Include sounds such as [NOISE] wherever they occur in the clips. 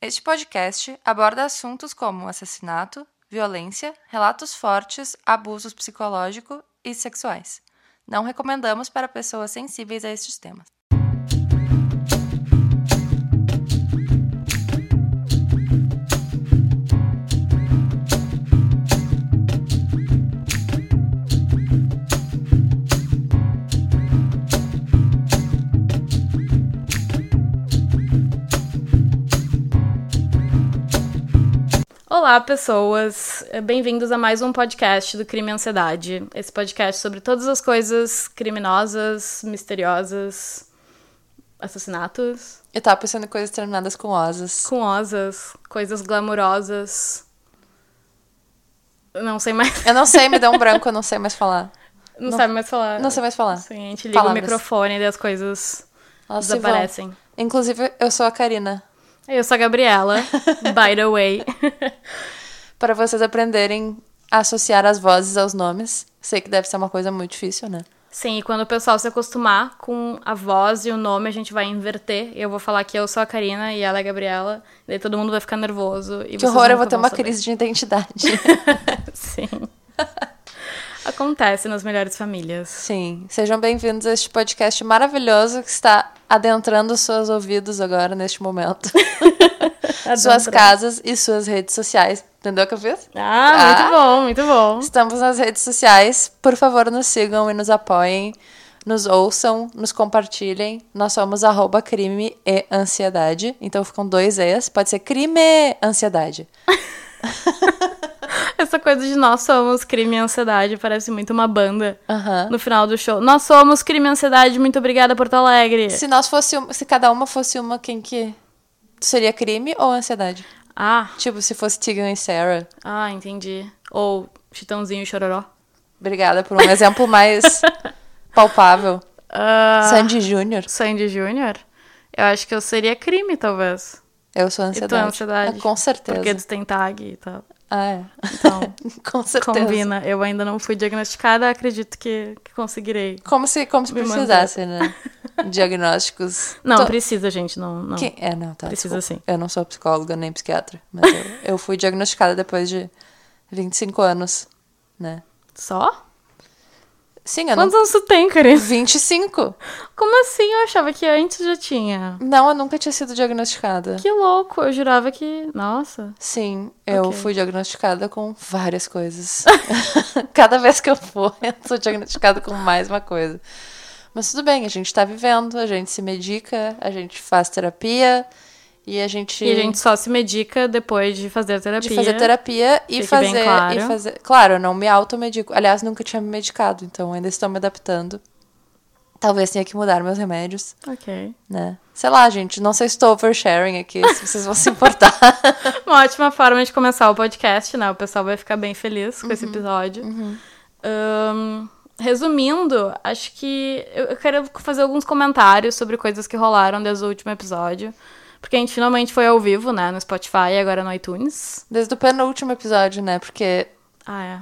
Este podcast aborda assuntos como assassinato, violência, relatos fortes, abusos psicológicos e sexuais. Não recomendamos para pessoas sensíveis a estes temas. Olá, pessoas! Bem-vindos a mais um podcast do Crime e Ansiedade. Esse podcast sobre todas as coisas criminosas, misteriosas, assassinatos, Eu tava pensando em coisas terminadas com osas. com osas, coisas glamurosas. Não sei mais. Eu não sei, me deu um [LAUGHS] branco, eu não sei mais falar. Não, sabe mais falar. Não sei mais falar. Sim, a gente liga Palavras. o microfone e as coisas Elas desaparecem. Inclusive, eu sou a Karina. Eu sou a Gabriela, by the way. [LAUGHS] Para vocês aprenderem a associar as vozes aos nomes. Sei que deve ser uma coisa muito difícil, né? Sim, e quando o pessoal se acostumar com a voz e o nome, a gente vai inverter. Eu vou falar que eu sou a Karina e ela é a Gabriela. Daí todo mundo vai ficar nervoso. E Que horror, eu vou ter uma saber. crise de identidade. [LAUGHS] Sim. [LAUGHS] Acontece nas melhores famílias. Sim, sejam bem-vindos a este podcast maravilhoso que está adentrando seus ouvidos agora, neste momento. [LAUGHS] suas casas e suas redes sociais. Entendeu o que eu fiz? Ah, Ah. muito bom, muito bom. Estamos nas redes sociais. Por favor, nos sigam e nos apoiem. Nos ouçam, nos compartilhem. Nós somos arroba crime e ansiedade. Então ficam dois E's. Pode ser crime e ansiedade. [LAUGHS] [LAUGHS] Essa coisa de nós somos crime e ansiedade parece muito uma banda no final do show. Nós somos crime e ansiedade, muito obrigada, Porto Alegre. Se nós fosse se cada uma fosse uma, quem que seria crime ou ansiedade? Ah, Tipo, se fosse Tegan e Sarah. ah, entendi. Ou Chitãozinho e Chororó. Obrigada por um exemplo mais [LAUGHS] palpável. Ah, Sandy Júnior. Sandy Júnior? Eu acho que eu seria crime, talvez. Eu sou E tu ansiedade. é ansiedade? Com certeza. Porque tu tem tag e tal. Ah, é. Então, [LAUGHS] com certeza. combina. Eu ainda não fui diagnosticada, acredito que, que conseguirei. Como se, como se precisasse, né? Diagnósticos. [LAUGHS] Não, To- precisa, gente, não. não. Quem- É, não, tá. Precisa desculpa. sim. Eu não sou psicóloga nem psiquiatra. Mas eu, eu fui diagnosticada depois de 25 anos, né? Só? Sim, eu Quantos não. anos tu tem, Karine? 25? Como assim? Eu achava que antes já tinha. Não, eu nunca tinha sido diagnosticada. Que louco, eu jurava que. Nossa. Sim, eu Ok. fui diagnosticada com várias coisas. [LAUGHS] Cada vez que eu for, [LAUGHS] eu sou diagnosticada com mais uma coisa. Mas tudo bem, a gente tá vivendo, a gente se medica, a gente faz terapia e a gente. E a gente só se medica depois de fazer terapia. de fazer terapia e fazer, claro. e fazer. Claro, eu não me automedico. Aliás, nunca tinha me medicado, então ainda estou me adaptando. Talvez tenha que mudar meus remédios, Ok. né? Sei lá, gente, não sei se estou oversharing aqui, se vocês vão se importar. [LAUGHS] Uma ótima forma de começar o podcast, né? O pessoal vai ficar bem feliz com esse Uhum. episódio. Ahn, resumindo, acho que eu eu quero fazer alguns comentários sobre coisas que rolaram desde o último episódio. Porque a gente finalmente foi ao vivo, né? No Spotify e agora no iTunes. Desde o penúltimo episódio, né? Porque Ah, é.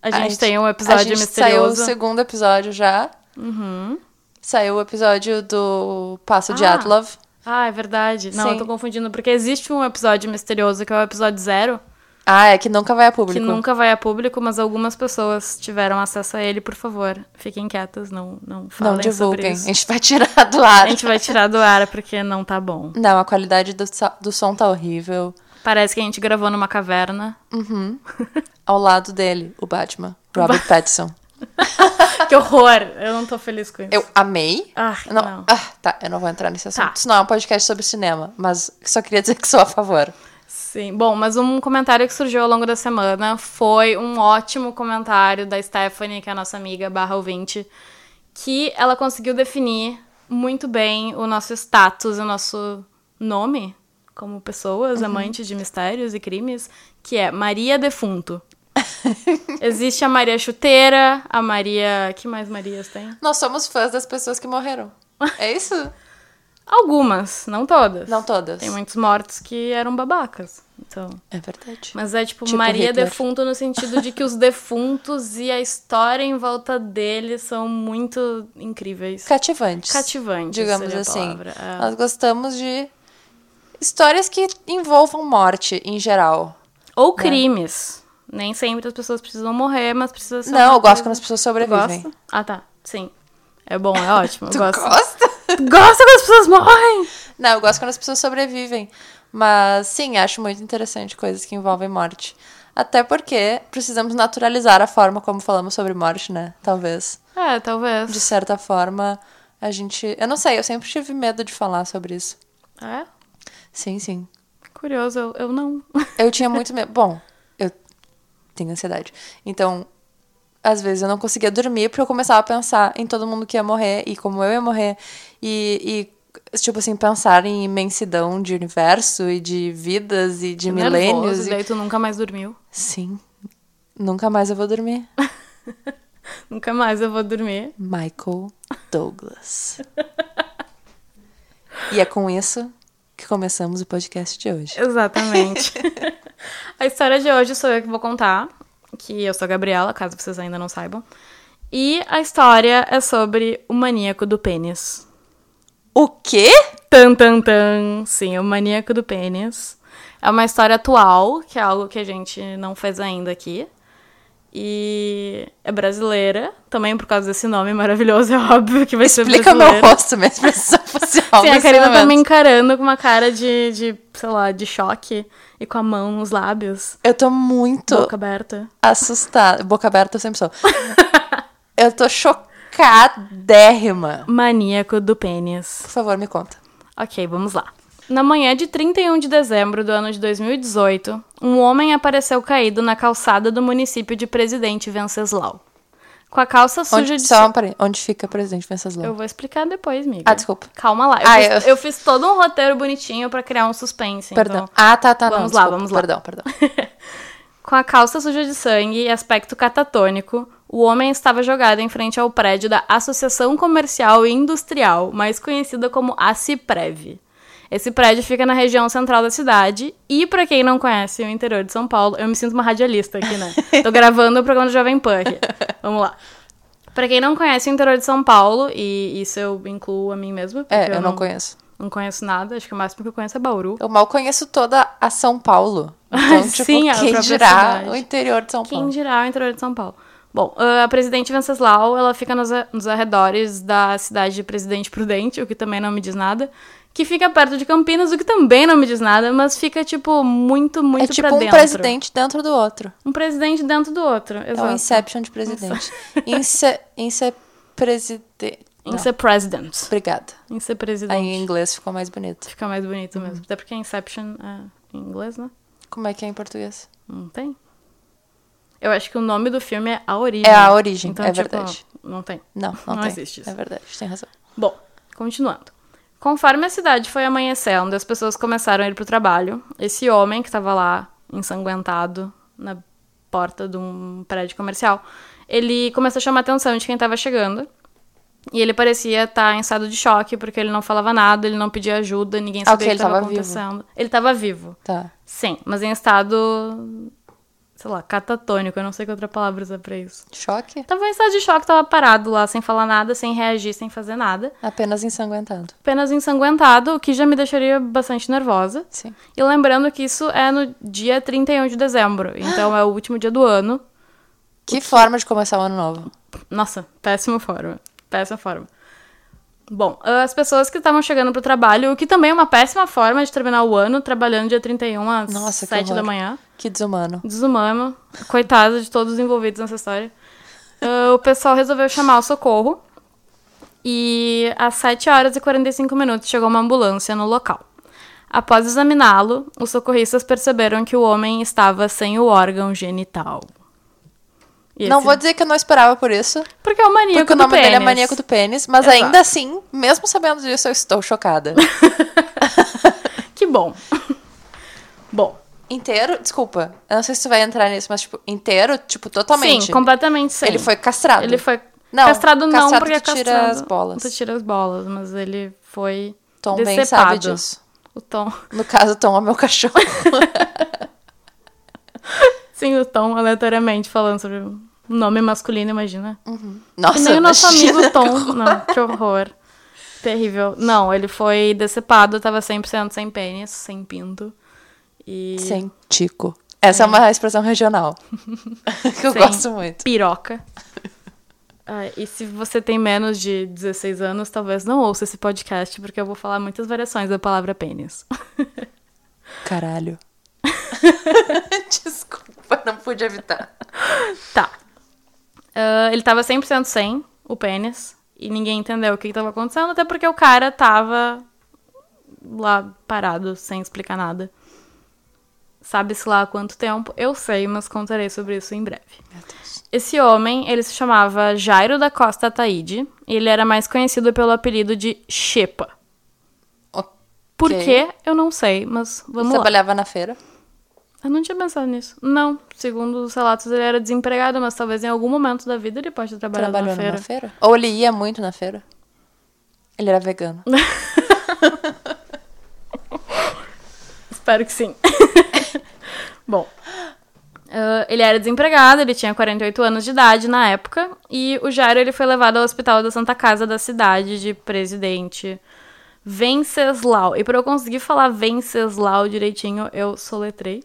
A gente, tem um episódio a gente misterioso. Saiu o segundo episódio já. Uhum. Saiu o episódio do Passo de Ah. Atlov. Ah, é verdade. Não, Sim. eu tô confundindo, porque existe um episódio misterioso que é o episódio zero, Ah, é que nunca vai a público. que nunca vai a público, mas algumas pessoas tiveram acesso a ele, por favor. Fiquem quietas, não, não falem Não divulguem. A gente vai tirar do ar. A gente vai tirar do ar porque não tá bom. Não, a qualidade do, do som tá horrível. Parece que a gente gravou numa caverna. Ao lado dele, o Batman, Robert [LAUGHS] Pattinson. que horror! Eu não tô feliz com isso. Eu amei. Ah, Não, não. Ah, tá, eu não vou entrar nesse assunto. Tá. Isso não é um podcast sobre cinema, mas só queria dizer que sou a favor. Sim. Bom, mas um comentário que surgiu ao longo da semana foi um ótimo comentário da Stephanie, que é a nossa amiga barra ouvinte, que ela conseguiu definir muito bem o nosso status, o nosso nome como pessoas amantes de mistérios e crimes, que é Maria Defunto. [LAUGHS] Existe a Maria Chuteira, a Maria. Que mais Marias tem? Nós somos fãs das pessoas que morreram. É isso? Algumas, não todas. Não todas. Tem muitos mortos que eram babacas. Então. É verdade. Mas é tipo, Tipo Maria Hitler. defunto no sentido de que os [LAUGHS] defuntos e a história em volta deles são muito incríveis. Cativantes. Cativantes. Digamos assim. É. Nós gostamos de Histórias que envolvam morte, em geral. Ou crimes. Nem sempre as pessoas precisam morrer, mas precisa ser. Não, eu gosto coisa- quando as pessoas sobrevivem. Ah, tá. Sim. É bom, é ótimo. Eu [LAUGHS] Tu gosto. gosta? Gosta quando as pessoas morrem? Não, eu gosto quando as pessoas sobrevivem. Mas sim, acho muito interessante coisas que envolvem morte. Até porque precisamos naturalizar a forma como falamos sobre morte, né? Talvez. É, talvez. De certa forma, a gente. Eu não sei, eu sempre tive medo de falar sobre isso. É? Sim, sim. Curioso, eu, eu não. [LAUGHS] Eu tinha muito medo. Bom, eu tenho ansiedade. Então, às vezes eu não conseguia dormir porque eu começava a pensar em todo mundo que ia morrer e como eu ia morrer. E, e tipo assim, pensar em imensidão de universo e de vidas e de milênios. E... daí tu nunca mais dormiu. Sim. Nunca mais eu vou dormir. [LAUGHS] Nunca mais eu vou dormir. Michael Douglas. e é com isso que começamos o podcast de hoje. Exatamente. [LAUGHS] a história de hoje sou eu que vou contar. Que eu sou a Gabriela, caso vocês ainda não saibam. E a história é sobre o maníaco do pênis. O quê? Tan, tan, tan. Sim, o maníaco do pênis. É uma história atual, que é algo que a gente não fez ainda aqui. E é brasileira, também por causa desse nome maravilhoso, é óbvio que vai Explica ser o meu brasileira. rosto, minha expressão facial. Sim, a Karina tá me encarando com uma cara de, de, sei lá, de choque e com a mão nos lábios, Eu tô muito boca aberta. assustada. Boca aberta eu sempre sou. [LAUGHS] eu tô chocadérrima. Maníaco do pênis. Por favor, me conta. Ok, vamos lá. Na manhã de 31 de dezembro do ano de 2018, um homem apareceu caído na calçada do município de Presidente Venceslau. Com a calça suja Onde, de só, onde fica Presidente Venceslau? Eu vou explicar depois, amiga. Ah, desculpa. Calma lá. Eu, Ah, fiz, eu- eu fiz todo um roteiro bonitinho pra criar um suspense. Perdão. então- Ah, tá, tá. Vamos não, lá, desculpa. vamos lá. Perdão, perdão. [LAUGHS] Com a calça suja de sangue e aspecto catatônico, o homem estava jogado em frente ao prédio da Associação Comercial e Industrial, mais conhecida como ACIPREV. Esse prédio fica na região central da cidade e, pra quem não conhece o interior de São Paulo, eu me sinto uma radialista aqui, né? [LAUGHS] Tô gravando o programa do Jovem Pan aqui. Vamos lá. Pra quem não conhece o interior de São Paulo, e isso eu incluo a mim mesma, É, eu não conheço. Não conheço nada, acho que o máximo que eu conheço é Bauru. Eu mal conheço toda a São Paulo. [LAUGHS] Então, tipo, Sim, quem dirá cidade. o interior de São Quem Paulo? dirá o interior de São Paulo? Bom, ah, a Presidente Venceslau, ela fica nos, nos arredores da cidade de Presidente Prudente, o que também não me diz nada. Que fica perto de Campinas, o que também não me diz nada, mas fica, tipo, muito, muito É tipo um dentro. presidente dentro do outro. Um presidente dentro do outro, É o exato. Inception de presidente. [LAUGHS] Ince, ince presidente. Em ser president. Obrigada. Em ser Aí presidente. em inglês ficou mais bonito. Fica mais bonito mesmo. Até porque Inception é em inglês, né? Como é que é em português? Não tem. Eu acho que o nome do filme é A Origem. É A Origem, então, é tipo, verdade. Não tem. Não, não, Não tem. existe isso. É verdade, tem razão. Bom, continuando. Conforme a cidade foi amanhecendo, as pessoas começaram a ir pro trabalho. Esse homem que tava lá, ensanguentado, na porta de um prédio comercial, ele começou a chamar a atenção de quem tava chegando. E ele parecia estar em estado de choque, porque ele não falava nada, ele não pedia ajuda, ninguém sabia o que estava tava vivo. acontecendo. Ele tava vivo. Tá. Sim, mas em estado, sei lá, catatônico, eu não sei que outra palavra usar pra isso. Choque? Tava em estado de choque, tava parado lá, sem falar nada, sem reagir, sem fazer nada. Apenas ensanguentado. Apenas ensanguentado, o que já me deixaria bastante nervosa. Sim. E lembrando que isso é no dia 31 de dezembro, então é o último dia do ano. Que forma de começar o ano novo. Nossa, péssima forma. Péssima forma. Bom, as pessoas que estavam chegando pro trabalho, o que também é uma péssima forma de terminar o ano, trabalhando dia 31 às Nossa, que 7 da manhã. Que desumano. Desumano. Coitada de todos os envolvidos nessa história. Ah, o pessoal resolveu chamar o socorro. E às 7 horas e 45 minutos chegou uma ambulância no local. Após examiná-lo, os socorristas perceberam que o homem estava sem o órgão genital. E Não esse- vou dizer que eu não esperava por isso. Porque é o maníaco Porque o do nome dele é. Maníaco do Pênis. Mas Exato. ainda assim, mesmo sabendo disso, eu estou chocada. [LAUGHS] Que bom. [LAUGHS] bom. inteiro, desculpa. Eu não sei se tu vai entrar nisso, mas, tipo, inteiro, tipo, totalmente. Sim, completamente sim. Ele foi castrado. Ele foi Não, castrado não castrado porque é tu tira castrado. as bolas. Tu tira as bolas, mas ele foi Tom bem decepado. sabe disso. O Tom. No caso, Tom é meu cachorro. [LAUGHS] Sim, o Tom aleatoriamente falando sobre nome masculino, imagina. Nossa, que nem o nosso amigo Tom. Não, que horror. Terrível. Não, ele foi decepado, tava 100% sem pênis, sem pinto. E. Sem tico. Essa é, uma expressão regional. [LAUGHS] que eu Sem gosto muito. Piroca. Ah, e se você tem menos de 16 anos, talvez não ouça esse podcast, porque eu vou falar muitas variações da palavra pênis. [LAUGHS] Caralho. [LAUGHS] Desculpa, não pude evitar. Tá. Ah, ele tava 100% sem o pênis. E ninguém entendeu o que, que tava acontecendo, até porque o cara tava lá parado, sem explicar nada. Sabe-se lá há quanto tempo? Eu sei, mas contarei sobre isso em breve. Esse homem, ele se chamava Jairo da Costa Taide. E ele era mais conhecido pelo apelido de Shepa. Por Ok. quê? Eu não sei, mas Ele vamos lá. trabalhava na feira. Eu não tinha pensado nisso. Não, segundo os relatos, ele era desempregado, mas talvez em algum momento da vida ele trabalhado Trabalhou na feira. numa feira? Ou ele ia muito na feira? Ele era vegano. [LAUGHS] Espero que sim. [LAUGHS] Bom, ah, ele era desempregado, ele tinha 48 anos de idade na época, e o Jairo ele foi levado ao hospital da Santa Casa da cidade de Presidente Venceslau. E para eu conseguir falar Venceslau direitinho, eu soletrei.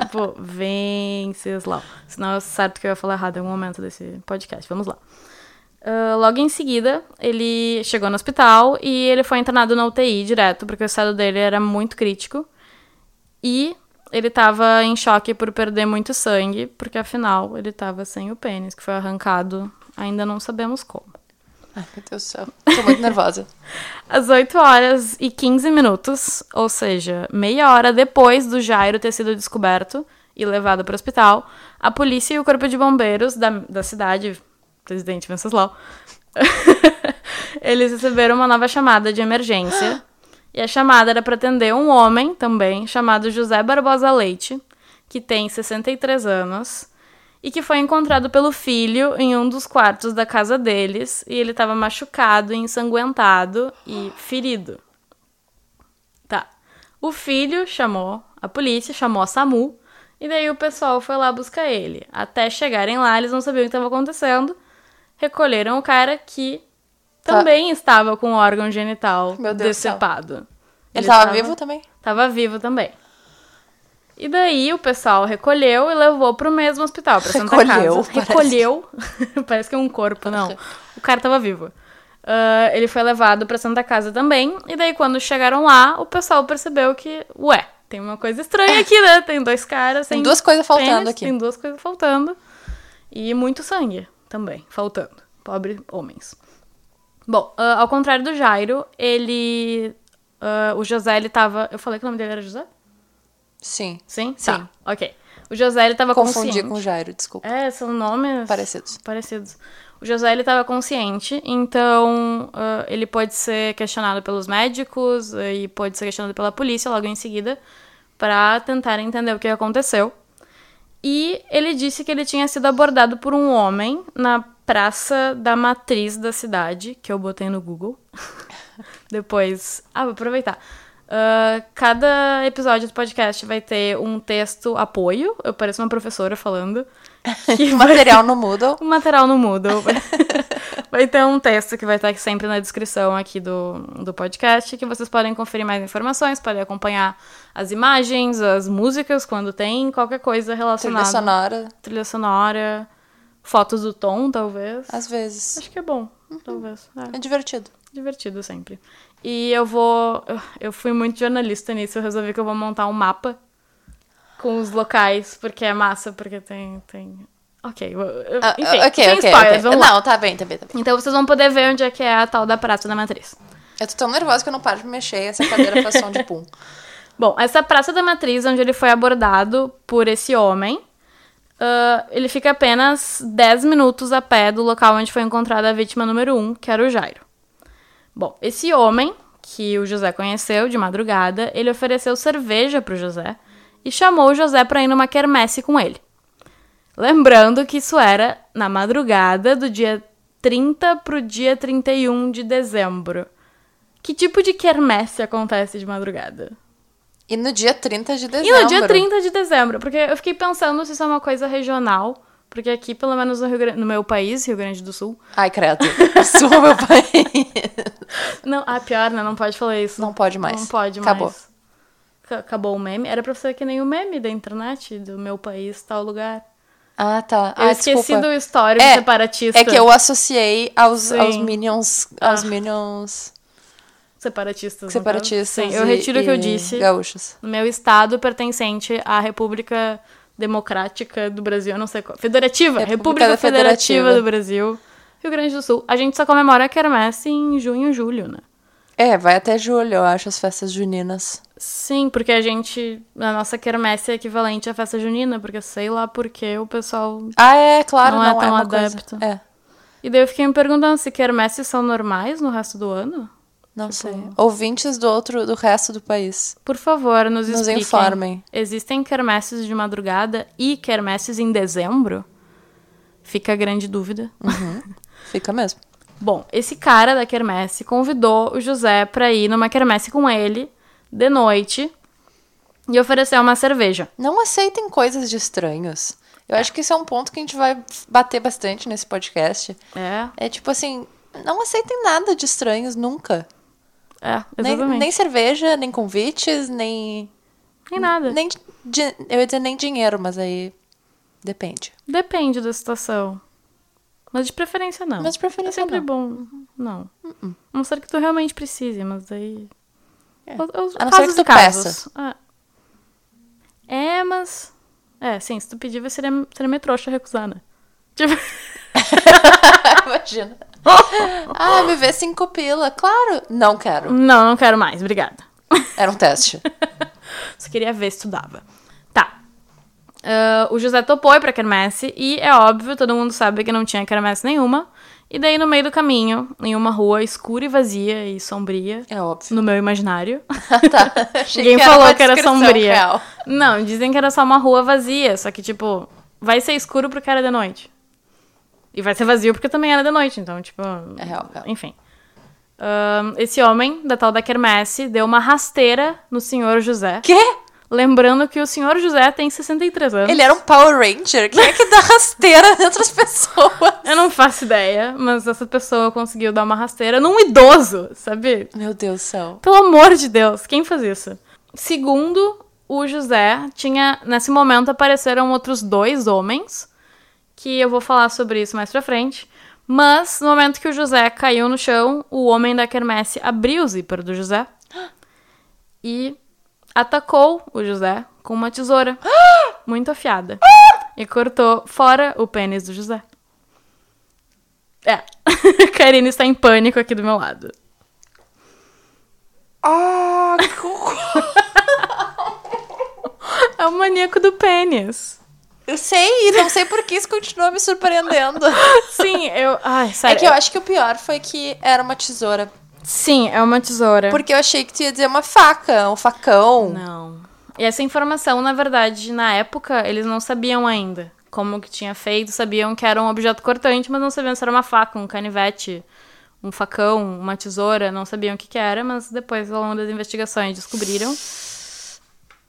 Tipo, Venceslau. Senão é certo que eu ia falar errado em algum momento desse podcast. Vamos lá. Ah, logo em seguida, ele chegou no hospital e ele foi internado na UTI direto, porque o estado dele era muito crítico. E ele tava em choque por perder muito sangue, porque afinal ele tava sem o pênis, que foi arrancado, ainda não sabemos como. Ai, meu Deus do céu. Tô muito nervosa. [LAUGHS] Às 8 horas e 15 minutos, ou seja, meia hora depois do Jairo ter sido descoberto e levado para o hospital, a polícia e o corpo de bombeiros da, da cidade, presidente Venceslau, [LAUGHS] eles receberam uma nova chamada de emergência. E a chamada era para atender um homem também, chamado José Barbosa Leite, que tem 63 anos, e que foi encontrado pelo filho em um dos quartos da casa deles, e ele estava machucado, ensanguentado e ferido. Tá. O filho chamou a polícia, chamou a SAMU, e daí o pessoal foi lá buscar ele. Até chegarem lá, eles não sabiam o que estava acontecendo. Recolheram o cara que Tá. também estava com o órgão genital Meu Deus do céu. decepado. Ele tava vivo também? Tava vivo também. E daí o pessoal recolheu e levou pro mesmo hospital, pra Santa Recolheu, Casa. parece. Recolheu. [LAUGHS] parece que é um corpo, não. O cara tava vivo. Ah, ele foi levado pra Santa Casa também. E daí, quando chegaram lá, o pessoal percebeu que, ué, tem uma coisa estranha aqui, né? Tem dois caras sem Tem duas coisas faltando pênis, aqui. Tem duas coisas faltando. E muito sangue também, faltando. Pobre homens. Bom, ah, ao contrário do Jairo, ele. ah, o José, ele tava. Eu falei que o nome dele era José? Sim. Sim? Sim. Tá, ok. O José, ele tava Confundi consciente. com o Jairo, desculpa. É, são nomes Parecidos. parecidos. O José, ele tava consciente, então ah, ele pode ser questionado pelos médicos ah, e pode ser questionado pela polícia logo em seguida para tentar entender o que aconteceu. E ele disse que ele tinha sido abordado por um homem na Praça da Matriz da cidade, que eu botei no Google. [LAUGHS] Depois. Ah, vou aproveitar. Ah, cada episódio do podcast vai ter um texto apoio. Eu pareço uma professora falando. [LAUGHS] Que [LAUGHS] material no Moodle. o material no Moodle. vai ter um texto que vai estar sempre na descrição aqui do, do podcast, que vocês podem conferir mais informações, podem acompanhar as imagens, as músicas, quando tem qualquer coisa relacionada. Trilha sonora, Trilha sonora, fotos do Tom, talvez. às vezes. Acho que é bom, talvez. É, É divertido. divertido sempre. E eu vou. eu- fui muito jornalista nisso, eu resolvi que eu vou montar um mapa com os locais, porque é massa, porque tem. tem... Ok, Ah, enfim, ok, sem ok, spoilers, ok. vamos lá. Não, tá bem, tá bem, tá bem. Então vocês vão poder ver onde é que é a tal da Praça da Matriz. Eu tô tão nervosa que eu não paro de mexer essa cadeira faz som de pum. [LAUGHS] Bom, essa Praça da Matriz, onde ele foi abordado por esse homem, ah, ele fica apenas 10 minutos a pé do local onde foi encontrada a vítima número 1, que era o Jairo. Bom, esse homem, que o José conheceu de madrugada, ele ofereceu cerveja pro José e chamou o José para ir numa quermesse com ele. Lembrando que isso era na madrugada do dia 30 pro dia 31 de dezembro. Que tipo de quermesse acontece de madrugada? E no dia 30 de E dezembro. no dia 30 de dezembro, porque eu fiquei pensando se isso é uma coisa regional, Porque aqui, pelo menos no, Grande, no meu país, Rio Grande do Sul. Ai, credo. [LAUGHS] Sou meu país. Não, ah, pior, né? Não pode falar isso. Não pode mais. Não pode Acabou. mais. Ca- Acabou o meme. Era pra ser que nem o meme da internet, do meu país, tal lugar. Ah, tá. Eu ah, esqueci desculpa. do histórico É, separatista. É que eu associei aos, Sim. aos Minions. Aos Ah. Minions Separatistas. separatistas. Sim, eu e- retiro o que eu e disse. Gaúchos. No meu estado pertencente à República Democrática do Brasil, eu não sei qual. Federativa, República República Federativa. Federativa. do Brasil, Rio Grande do Sul. A gente só comemora a quermesse em junho, julho, né? É, vai até julho, eu acho, as festas juninas. Sim, porque a gente. A nossa quermesse é equivalente à festa junina, porque sei lá por que o pessoal. Ah, é, claro, Não não, é tão coisa- adepto. É, E daí eu fiquei me perguntando se quermesses são normais no resto do ano? Não Tipo- sei. Ouvintes do outro, do resto do país. Por favor, nos, Nos expliquem. informem. Existem quermesses de madrugada e quermesses em dezembro? Fica a grande dúvida. [LAUGHS] Fica mesmo. Bom, esse cara da quermesse convidou o José pra ir numa quermesse com ele, de noite, e ofereceu uma cerveja. Não aceitem coisas de estranhos. Eu acho que isso é um ponto que a gente vai bater bastante nesse podcast. É, É tipo assim, não aceitem nada de estranhos nunca. É, Nem, exatamente. nem cerveja, nem convites, nem. Nem nada. Nem, eu ia dizer nem dinheiro, mas aí depende. Depende da situação. Mas de preferência não. Mas de preferência É sempre não. bom. Não. A não ser que tu realmente precise, mas aí. É. Os, A não ser que tu casos. É. É, mas. É, sim, se tu pedir, seria, seria meio trouxa recusar, né? Tipo. [LAUGHS] Imagina. [LAUGHS] ah, me vê cinco pila. Claro. Não quero. Não, não quero mais, obrigada. Era um teste. [LAUGHS] Só queria ver se tu dava. Tá. Ah, o José topou ir pra quermesse e é óbvio, todo mundo sabe que não tinha quermesse nenhuma. E daí, no meio do caminho, em uma rua escura e vazia e sombria, É óbvio. no meu imaginário. [LAUGHS] tá. Ninguém que falou que era sombria. real. Não, dizem que era só uma rua vazia, só que, tipo, vai ser escuro porque era de noite. E vai ser vazio porque também era de noite, então, tipo. É real, real. Enfim. Ahn, esse homem, da tal da quermesse, deu uma rasteira no senhor José. Quê? Lembrando que o senhor José tem 63 anos. Ele era um Power Ranger? Quem é que dá rasteira em outras pessoas? Eu não faço ideia, mas essa pessoa conseguiu dar uma rasteira num idoso, sabe? Meu Deus do céu. Pelo amor de Deus, quem faz isso? Segundo o José, tinha nesse momento apareceram outros dois homens, que eu vou falar sobre isso mais pra frente. Mas no momento que o José caiu no chão, o homem da quermesse abriu o zíper do José [GASPS] e atacou o José com uma tesoura [GASPS] muito afiada [GASPS] e cortou fora o pênis do José. É, [LAUGHS] Karine está em pânico aqui do meu lado. Ah, [LAUGHS] É o maníaco do pênis. Eu sei, e não sei por que isso continua me surpreendendo. [LAUGHS] Sim, eu. Ai, É sério. que eu acho que o pior foi que era uma tesoura. Sim, é uma tesoura. Porque eu achei que tu ia dizer uma faca, um facão. Não. E essa informação, na verdade, na época, eles não sabiam ainda como que tinha feito. Sabiam que era um objeto cortante, mas não sabiam se era uma faca, um canivete, um facão, uma tesoura. Não sabiam o que, que era, mas depois, ao longo das investigações, descobriram.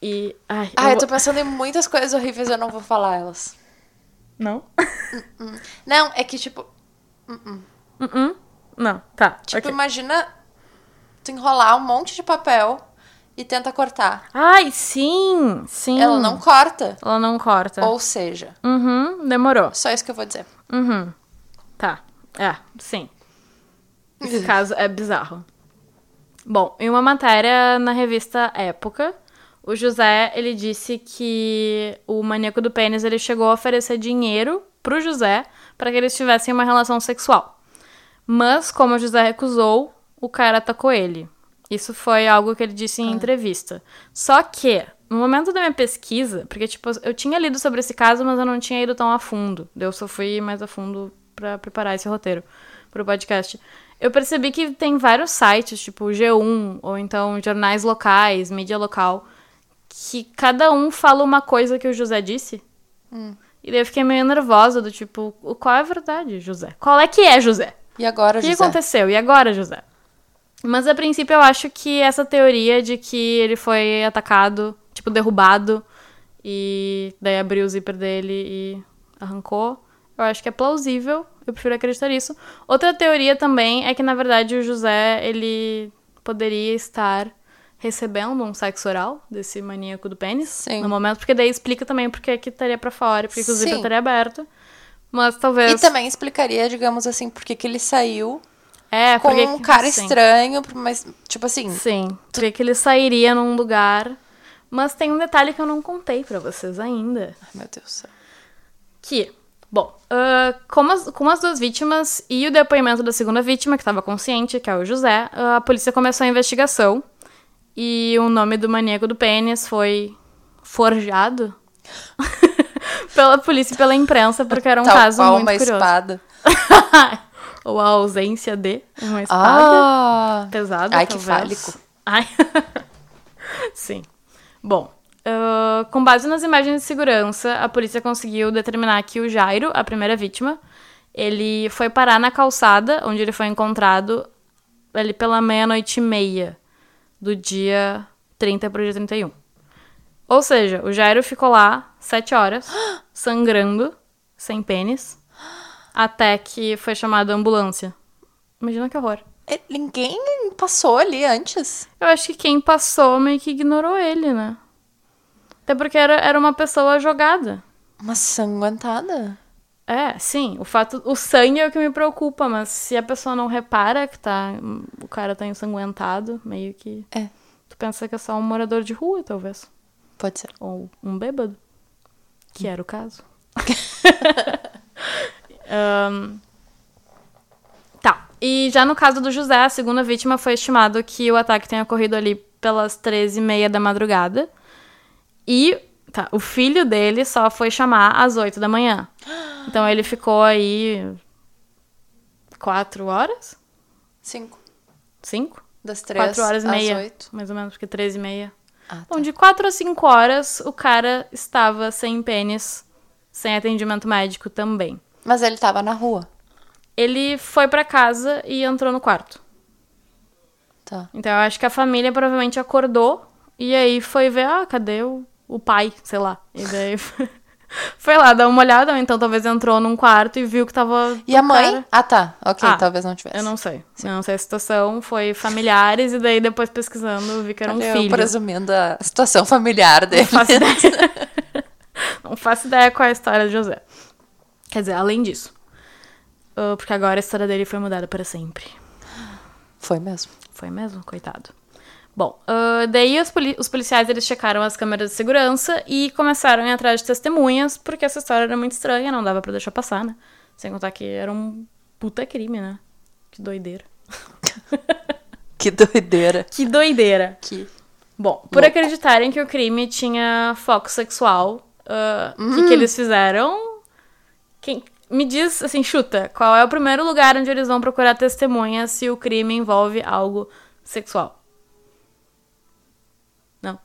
E. Ai, Ah, eu vou- tô pensando em muitas coisas horríveis eu não vou falar elas. Não? Não, é que, tipo, Uh-uh. Não, tá. tipo, ok. imagina tu enrolar um monte de papel e tenta cortar. Ai, sim, sim. Ela não corta. Ela não corta. Ou seja, Uhum, demorou. só isso que eu vou dizer. Uhum. Tá. É, sim. Esse [LAUGHS] caso é bizarro. Bom, em uma matéria na revista Época, o José, ele disse que o maníaco do pênis, ele chegou a oferecer dinheiro pro José para que eles tivessem uma relação sexual. Mas, como o José recusou, o cara atacou ele. Isso foi algo que ele disse em entrevista. Só que, no momento da minha pesquisa, porque, tipo, eu tinha lido sobre esse caso, mas eu não tinha ido tão a fundo. Eu só fui mais a fundo pra preparar esse roteiro pro podcast. Eu percebi que tem vários sites, tipo G1, ou então jornais locais, mídia local, que cada um fala uma coisa que o José disse. E daí eu fiquei meio nervosa, do tipo, qual é a verdade, José? Qual é que é, José? E agora, O que José? aconteceu? E agora, José? Mas a princípio eu acho que essa teoria de que ele foi atacado, tipo, derrubado, e daí abriu o zíper dele e arrancou. Eu acho que é plausível, eu prefiro acreditar nisso. Outra teoria também é que, na verdade, o José, ele poderia estar recebendo um sexo oral desse maníaco do pênis Sim. no momento, porque daí explica também porque que estaria pra fora, porque que o zíper estaria aberto. Mas talvez. E também explicaria, digamos assim, por que ele saiu é, com porque um que- cara sim. estranho, mas, tipo assim, Sim, porque que ele sairia num lugar. Mas tem um detalhe que eu não contei pra vocês ainda. ai meu Deus do céu. Que, bom, ah, como as, com as duas vítimas e o depoimento da segunda vítima, que estava consciente, que é o José, a polícia começou a investigação. E o nome do maníaco do pênis foi forjado [LAUGHS] pela polícia e pela imprensa, porque era um Tal caso qual muito uma curioso. espada. [LAUGHS] Ou a ausência de uma espada. Ah! Pesado, Ai, que talvez. fálico. Ai. [LAUGHS] Sim. Bom, ah, com base nas imagens de segurança, a polícia conseguiu determinar que o Jairo, a primeira vítima, ele foi parar na calçada, onde ele foi encontrado ali pela meia-noite e meia do dia 30 para o dia 31. Ou seja, o Jairo ficou lá sete horas, sangrando, sem pênis, até que foi chamada a ambulância. Imagina que horror. É, Ninguém passou ali antes. Eu acho que quem passou meio que ignorou ele, né? Até porque era, era uma pessoa jogada. Uma sanguentada. É, sim. O fato. O sangue é o que me preocupa, mas se a pessoa não repara que tá. O cara tá ensanguentado, meio que. É, Tu pensa que é só um morador de rua, talvez. pode ser. Ou um bêbado. Que era o caso. [LAUGHS] Ahn, Tá. E já no caso do José, a segunda vítima foi estimado que o ataque tenha ocorrido ali pelas 13h30 da madrugada. E tá, o filho dele só foi chamar às 8 da manhã. Então ele ficou aí. quatro horas? Cinco. Cinco? Das três Quatro horas e às meia. oito. Mais ou menos, porque 13 e meia. Ah, tá. Bom, de 4 a 5 horas, o cara estava sem pênis, sem atendimento médico também. Mas ele tava na rua. Ele foi pra casa e entrou no quarto. Tá. Então eu acho que a família provavelmente acordou e aí foi ver, ah, cadê o, o pai, sei lá. E daí [LAUGHS] foi lá dar uma olhada, ou então talvez entrou num quarto e viu que tava. E a mãe? cara. Ah, tá. Ok, Ah, talvez não tivesse. Eu não sei. Eu não sei a situação, foi familiares e daí depois pesquisando vi que era um Olha, filho. Eu presumindo a situação familiar dele. Não faço ideia. [LAUGHS] não faço ideia qual é a história de José. Quer dizer, além disso. Ah, porque agora a história dele foi mudada para sempre. Foi mesmo. Foi mesmo? Coitado. Bom, ah, daí os, poli- os policiais eles checaram as câmeras de segurança e começaram a ir atrás de testemunhas, porque essa história era muito estranha, não dava pra deixar passar, né? Sem contar que era um puta crime, né? Que doideira. [LAUGHS] Que doideira. Que doideira. Que... Bom, por acreditarem que o crime tinha foco sexual, ah, o que, que eles fizeram? Quem, me diz, assim, chuta, qual é o primeiro lugar onde eles vão procurar testemunhas se o crime envolve algo sexual? Não.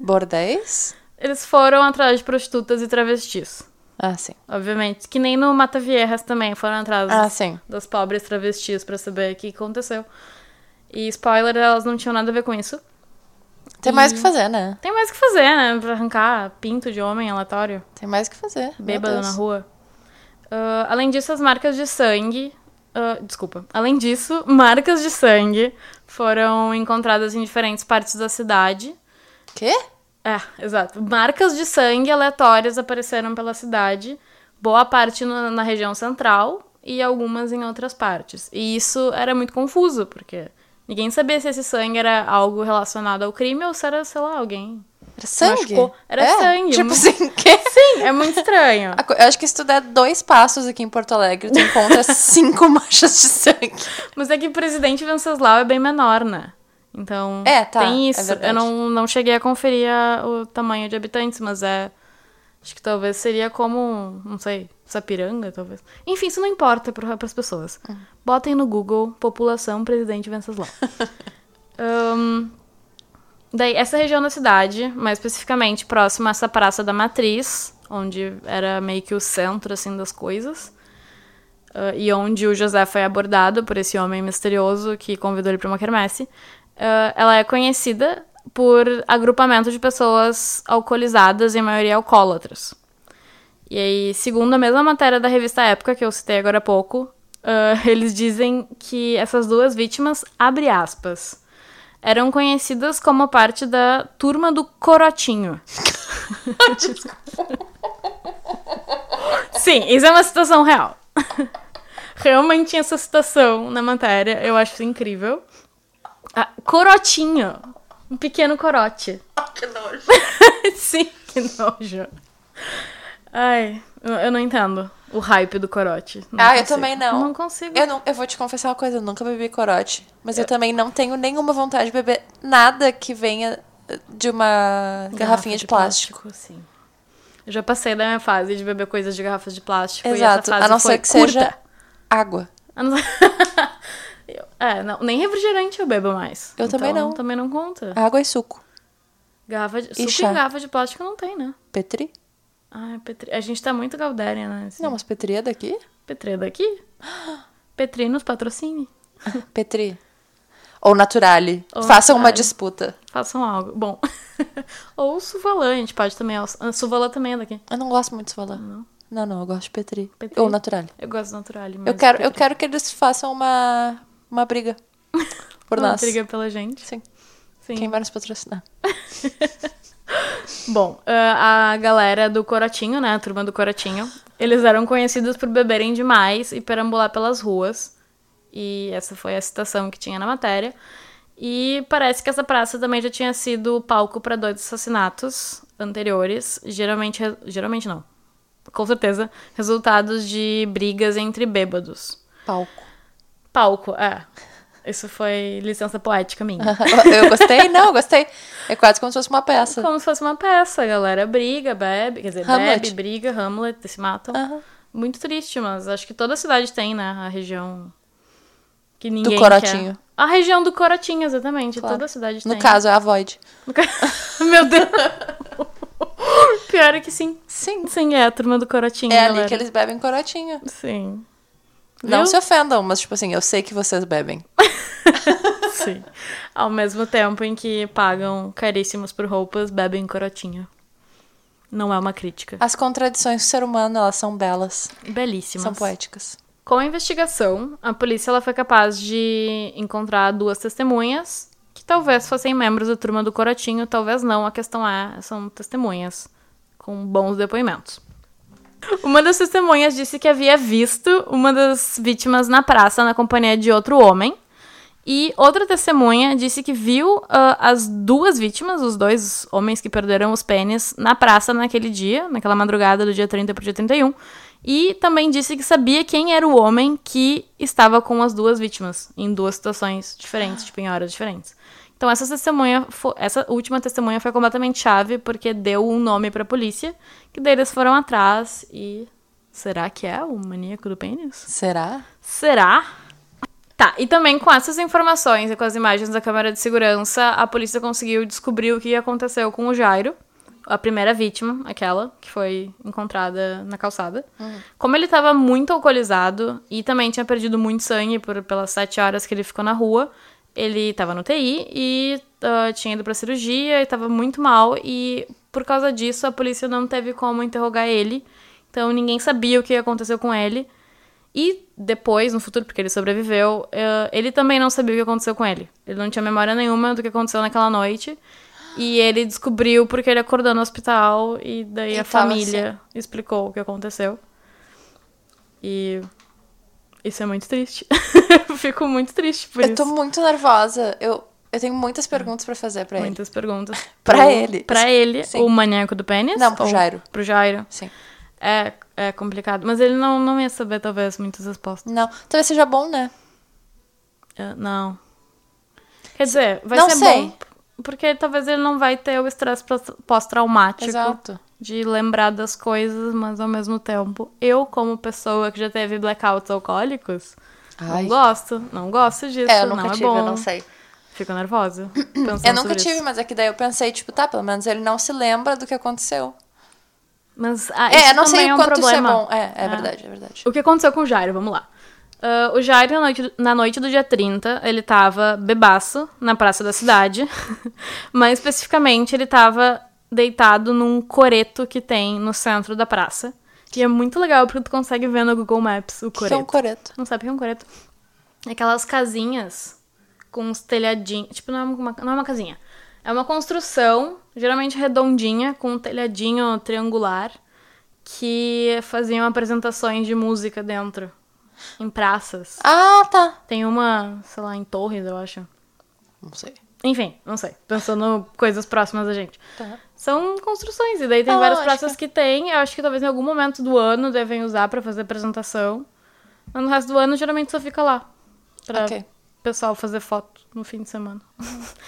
Bordéis? Eles foram atrás de prostitutas e travestis. Ah, sim. Obviamente. Que nem no Mata Viejas também foram atrás Ah, sim. das pobres travestis pra saber o que aconteceu. E spoiler, elas não tinham nada a ver com isso. Tem mais o que fazer, né? Tem mais o que fazer, né? Pra arrancar pinto de homem aleatório. Tem mais o que fazer. Bêbado na rua. Ah, além disso, as marcas de sangue. ah, desculpa. Além disso, [LAUGHS] marcas de sangue foram encontradas em diferentes partes da cidade. Quê? É, exato. Marcas de sangue aleatórias apareceram pela cidade, boa parte no- na região central e algumas em outras partes. E isso era muito confuso, porque ninguém sabia se esse sangue era algo relacionado ao crime ou se era, sei lá, alguém. Era sangue? Machucou. Era É? sangue, Tipo muito- assim, que... [LAUGHS] Sim, é muito estranho. Eu acho que se tu der dois passos aqui em Porto Alegre, tu encontra [LAUGHS] cinco manchas de sangue. Mas é que o presidente Venceslau é bem menor, né? Então, É, tá, tem é isso. verdade. Eu não, não cheguei a conferir a- o tamanho de habitantes, mas é. Acho que talvez seria como, não sei, Sapiranga, talvez. Enfim, isso não importa para as pessoas. Hum. Botem no Google população presidente Venceslau. [LAUGHS] Ahn, daí, essa região da cidade, mais especificamente próxima a essa Praça da Matriz, onde era meio que o centro, assim, das coisas. ah, e onde o José foi abordado por esse homem misterioso que convidou ele para uma quermesse. Ah, ela é conhecida por agrupamento de pessoas alcoolizadas, em maioria alcoólatras. E aí, segundo a mesma matéria da revista Época, que eu citei agora há pouco, ah, [LAUGHS] eles dizem que essas duas vítimas, abre aspas, eram conhecidas como parte da turma do Corotinho. [LAUGHS] [LAUGHS] Sim, isso é uma citação real. Realmente tinha essa citação na matéria, eu acho incrível. Ah, corotinho. Um pequeno corote. [LAUGHS] Que nojo. [LAUGHS] Sim, que nojo. Ai, eu, eu não entendo o hype do corote. Não Ah, eu consigo. também não. Não consigo. Eu, não, eu vou te confessar uma coisa, eu nunca bebi corote. Mas eu também não tenho nenhuma vontade de beber nada que venha de uma garrafinha de, plástico. sim. Eu já passei da minha fase de beber coisas de garrafas de plástico. Exato, E a não ser que curta. seja água. A não- Eu- é, não, nem refrigerante eu bebo mais. Eu também Então, não. Também não conta. Água e suco. Garrafa de, suco chá. em garrafa de plástico não tem, né? Petri? Ai, Petri... A gente tá muito Galdéria, né? Assim. Não, mas Petri é daqui? Petri é daqui? Petri nos patrocine. [LAUGHS] Petri. Ou Naturale. Ou Façam uma disputa. Façam algo. Bom. [LAUGHS] Ou Suvalã, a gente pode também. A Suvalã também é daqui. Eu não gosto muito de falar. Não. Não, eu gosto de Petri. Petri? Ou Naturale. Eu gosto do Naturale. Eu quero, eu Petri. quero que eles façam uma, uma briga. [LAUGHS] Por Uma nós. briga pela gente. Sim. Sim. Quem vai nos patrocinar? [LAUGHS] Bom, ah, a galera do Corotinho, né? A turma do Corotinho, eles eram conhecidos por beberem demais e perambular pelas ruas. E essa foi a citação que tinha na matéria. E parece que essa praça também já tinha sido palco para dois assassinatos anteriores. Geralmente, geralmente não. Com certeza, resultados de brigas entre bêbados. Palco. Palco, é. Isso foi licença poética minha. [LAUGHS] eu gostei? Não, eu gostei. É quase como se fosse uma peça. Como se fosse uma peça, a galera briga, bebe, quer dizer, Hamlet. bebe, briga, Hamlet, se matam. Muito triste, mas acho que toda cidade tem, né? A região que ninguém Corotinho. quer. A região do Corotinho, exatamente. Claro. Toda cidade No tem. caso, é a Void. No ca- [LAUGHS] Meu Deus. Pior é que sim. Sim. Sim, é a turma do Corotinho, É ali galera. que eles bebem corotinho. Sim. Não Viu? se ofendam, mas tipo assim, eu sei que vocês bebem. [LAUGHS] Sim. Ao mesmo tempo em que pagam caríssimos por roupas, bebem Corotinho. Não é uma crítica. As contradições do ser humano, elas são belas. Belíssimas. São poéticas. Com a investigação, a polícia ela foi capaz de encontrar duas testemunhas que talvez fossem membros da turma do Corotinho, talvez não. A questão é, são testemunhas com bons depoimentos. Uma das testemunhas disse que havia visto uma das vítimas na praça na companhia de outro homem. E outra testemunha disse que viu ah, as duas vítimas, os dois homens que perderam os pênis, na praça naquele dia, naquela madrugada do dia 30 pro dia 31. E também disse que sabia quem era o homem que estava com as duas vítimas, em duas situações diferentes, tipo, em horas diferentes. Então, essa testemunha, essa última testemunha foi completamente chave, porque deu um nome pra polícia, que daí eles foram atrás e. Será que é o maníaco do pênis? Será? Será? Tá, e também com essas informações e com as imagens da câmera de segurança, a polícia conseguiu descobrir o que aconteceu com o Jairo, a primeira vítima, aquela que foi encontrada na calçada. Como ele estava muito alcoolizado e também tinha perdido muito sangue por, pelas sete horas que ele ficou na rua, ele estava no TI e ah, tinha ido pra cirurgia e estava muito mal e por causa disso a polícia não teve como interrogar ele. Então ninguém sabia o que aconteceu com ele. E depois, no futuro, porque ele sobreviveu, eh, ele também não sabia o que aconteceu com ele. Ele não tinha memória nenhuma do que aconteceu naquela noite. E ele descobriu porque ele acordou no hospital e daí a família explicou o que aconteceu. E isso é muito triste. [LAUGHS] [LAUGHS] Eu fico muito triste por Eu isso. tô muito nervosa. Eu, eu tenho muitas perguntas pra fazer pra ele. Muitas perguntas. [LAUGHS] Pra Pro- ele. Pra ele, Sim. o maníaco do pênis? Não, pro Jairo. Pro Jairo. Sim. É, é complicado. Mas ele não, não ia saber, talvez, muitas respostas. Não. Talvez seja bom, né? É, não. Quer dizer, vai Não ser sei. bom. Porque talvez ele não vai ter o estresse pós- pós-traumático Exato. de lembrar das coisas, mas ao mesmo tempo, eu, como pessoa que já teve blackouts alcoólicos, Ai. não gosto. Não gosto disso. É, eu nunca não tive, é bom. eu não sei. Fico nervosa. [CLEARS THROAT] Eu nunca tive, isso. mas é que daí eu pensei, tipo, tá, pelo menos ele não se lembra do que aconteceu. Mas ah, é, não sei é um quanto problema. isso é bom. É, é É. verdade, é verdade. O que aconteceu com o Jairo? Vamos lá. Ah, o Jairo, na noite, na noite do dia 30, ele tava bebaço na praça da cidade. [LAUGHS] Mas, especificamente, ele tava deitado num coreto que tem no centro da praça. E é muito legal porque tu consegue ver no Google Maps o Que é coreto. um coreto. Não sabe o que é um coreto? É Aquelas casinhas com uns telhadinhos. Tipo, não é uma, não é uma casinha. É uma construção, geralmente redondinha, com um telhadinho triangular, que faziam apresentações de música dentro. Em praças. Ah, tá. Tem uma, sei lá, em Torres, eu acho. Não sei. Enfim, não sei. Pensando coisas próximas da gente. Tá. São construções, e daí tem Ah, várias praças que tem. Eu acho que talvez em algum momento do ano devem usar pra fazer apresentação. Mas no resto do ano, geralmente só fica lá. Pra Ok. o pessoal fazer foto no fim de semana.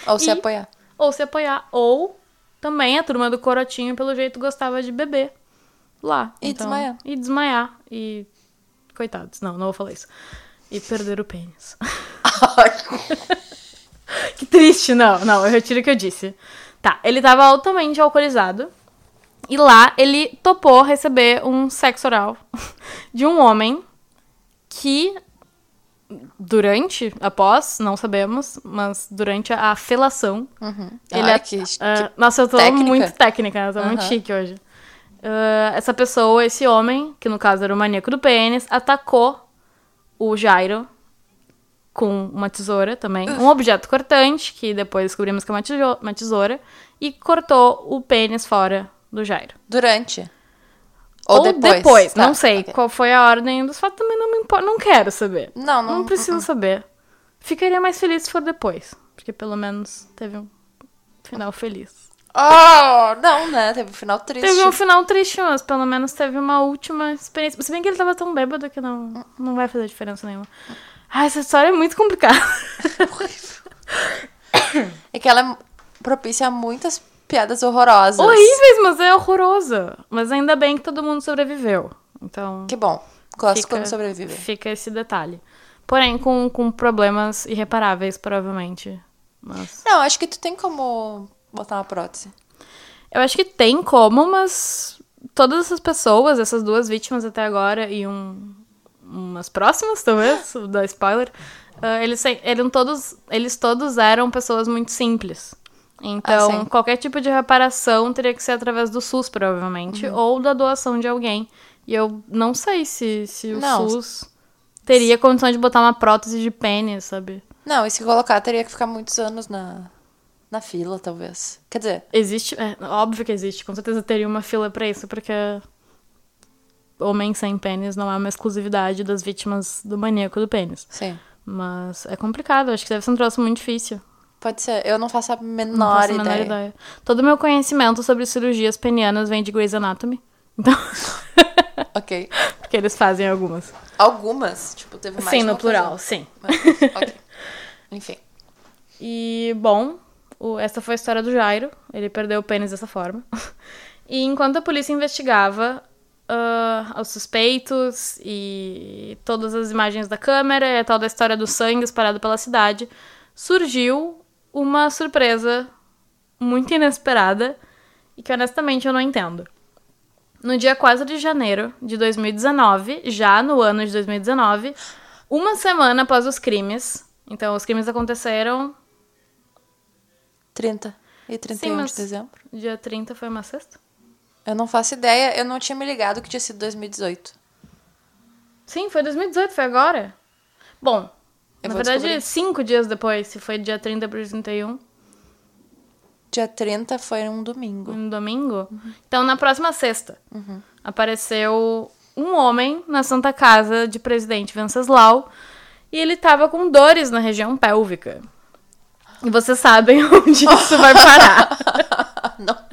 Ou se E- apoiar. Ou se apoiar. Ou também a turma do Corotinho, pelo jeito, gostava de beber lá. E desmaiar. E desmaiar. E. Coitados. Não, não vou falar isso. E perder o pênis. [LAUGHS] Que triste, não, não, eu retiro o que eu disse. Tá, ele tava altamente alcoolizado. E lá ele topou receber um sexo oral [LAUGHS] de um homem que durante, após, não sabemos, mas durante a felação, ele Ai, é- que- que ah, nossa, eu tô técnica. muito técnica, eu tô muito Aham. chique hoje. Ah, essa pessoa, esse homem, que no caso era o maníaco do pênis, atacou o Jairo com uma tesoura também, um objeto cortante, que depois descobrimos que é uma uma tesoura, e cortou o pênis fora do Jairo. Durante. Ou, depois. Tá, não sei ok. qual foi a ordem dos fatos, também não me importa, não quero saber. Não, não. Não preciso saber. Ficaria mais feliz se for depois, porque pelo menos teve um final feliz. Oh, não, né? Teve um final triste. Teve um final triste, mas pelo menos teve uma última experiência. Se bem que ele tava tão bêbado que não, não vai fazer diferença nenhuma. Ah, essa história é muito complicada. [LAUGHS] É que ela é propícia a muitas piadas horrorosas. Horríveis, mas é horrorosa. Mas ainda bem que todo mundo sobreviveu. Então. Que bom. Gosto fica, quando sobrevive. Fica esse detalhe. Porém, com, com problemas irreparáveis, provavelmente. Mas. Não, acho que tu tem como botar uma prótese. Eu acho que tem como, mas todas essas pessoas, essas duas vítimas até agora e um, umas próximas, talvez, [LAUGHS] da spoiler, ah, eles, eram todos, eles todos eram pessoas muito simples. Então, Ah, qualquer tipo de reparação teria que ser através do SUS, provavelmente, Uhum. ou da doação de alguém. E eu não sei se, se o Não. SUS teria condição de botar uma prótese de pênis, sabe? Não, e se colocar, teria que ficar muitos anos na, na fila, talvez. Quer dizer, Existe, é, óbvio que existe, com certeza teria uma fila pra isso, porque homem sem pênis não é uma exclusividade das vítimas do maníaco do pênis. sim. Mas é complicado, acho que deve ser um troço muito difícil. Pode ser. Eu não faço a Não menor, faço a menor ideia. ideia. Todo o meu conhecimento sobre cirurgias penianas vem de Grey's Anatomy. Então, [LAUGHS] Ok. porque eles fazem algumas. Algumas, tipo, teve mais sim, no plural, coisa. sim. Mas, ok. [LAUGHS] Enfim. E, bom, o- essa foi a história do Jairo. Ele perdeu o pênis dessa forma. [LAUGHS] E enquanto a polícia investigava ah, os suspeitos e todas as imagens da câmera e a tal da história do sangue espalhado pela cidade, surgiu uma surpresa muito inesperada e que honestamente eu não entendo. No dia 4 de janeiro de 2019, já no ano de 2019, uma semana após os crimes, então os crimes aconteceram 30 e 31 mas- de dezembro. dia 30 foi uma sexta? Eu não faço ideia, eu não tinha me ligado que tinha sido 2018. Sim, foi 2018, foi agora. Bom, Eu na verdade, descobrir. cinco dias depois, se foi dia 30 para 31, Dia 30 foi um domingo. um domingo. Então, na próxima sexta, Uhum. apareceu um homem na Santa Casa de Presidente Venceslau e ele tava com dores na região pélvica. E vocês sabem [LAUGHS] onde isso vai parar. [LAUGHS] não.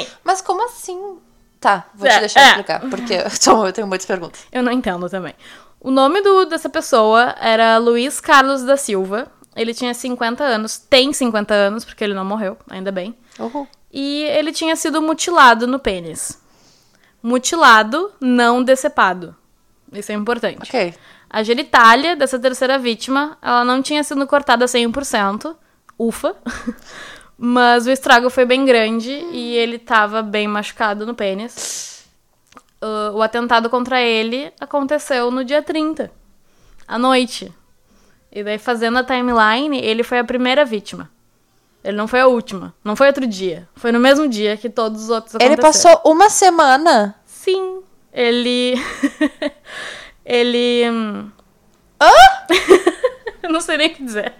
Sim, Mas como assim? Tá, vou te É, deixar é. explicar, porque eu, tenho muitas perguntas. eu não entendo também. O nome do, dessa pessoa era Luiz Carlos da Silva. Ele tinha 50 anos, tem 50 anos, porque ele não morreu, ainda bem. Uhul. E ele tinha sido mutilado no pênis. Mutilado, não decepado. Isso é importante. Ok. A genitália dessa terceira vítima, ela não tinha sido cortada 100%. Ufa. [LAUGHS] Mas o estrago foi bem grande e ele tava bem machucado no pênis. Ah, o atentado contra ele aconteceu no dia 30, à noite. E daí, fazendo a timeline, ele foi a primeira vítima. Ele não foi a última. Não foi outro dia. Foi no mesmo dia que todos os outros Ele aconteceram. passou uma semana. Sim, ele. [LAUGHS] ele. hum, Hã? Eu [LAUGHS] não sei nem o que dizer.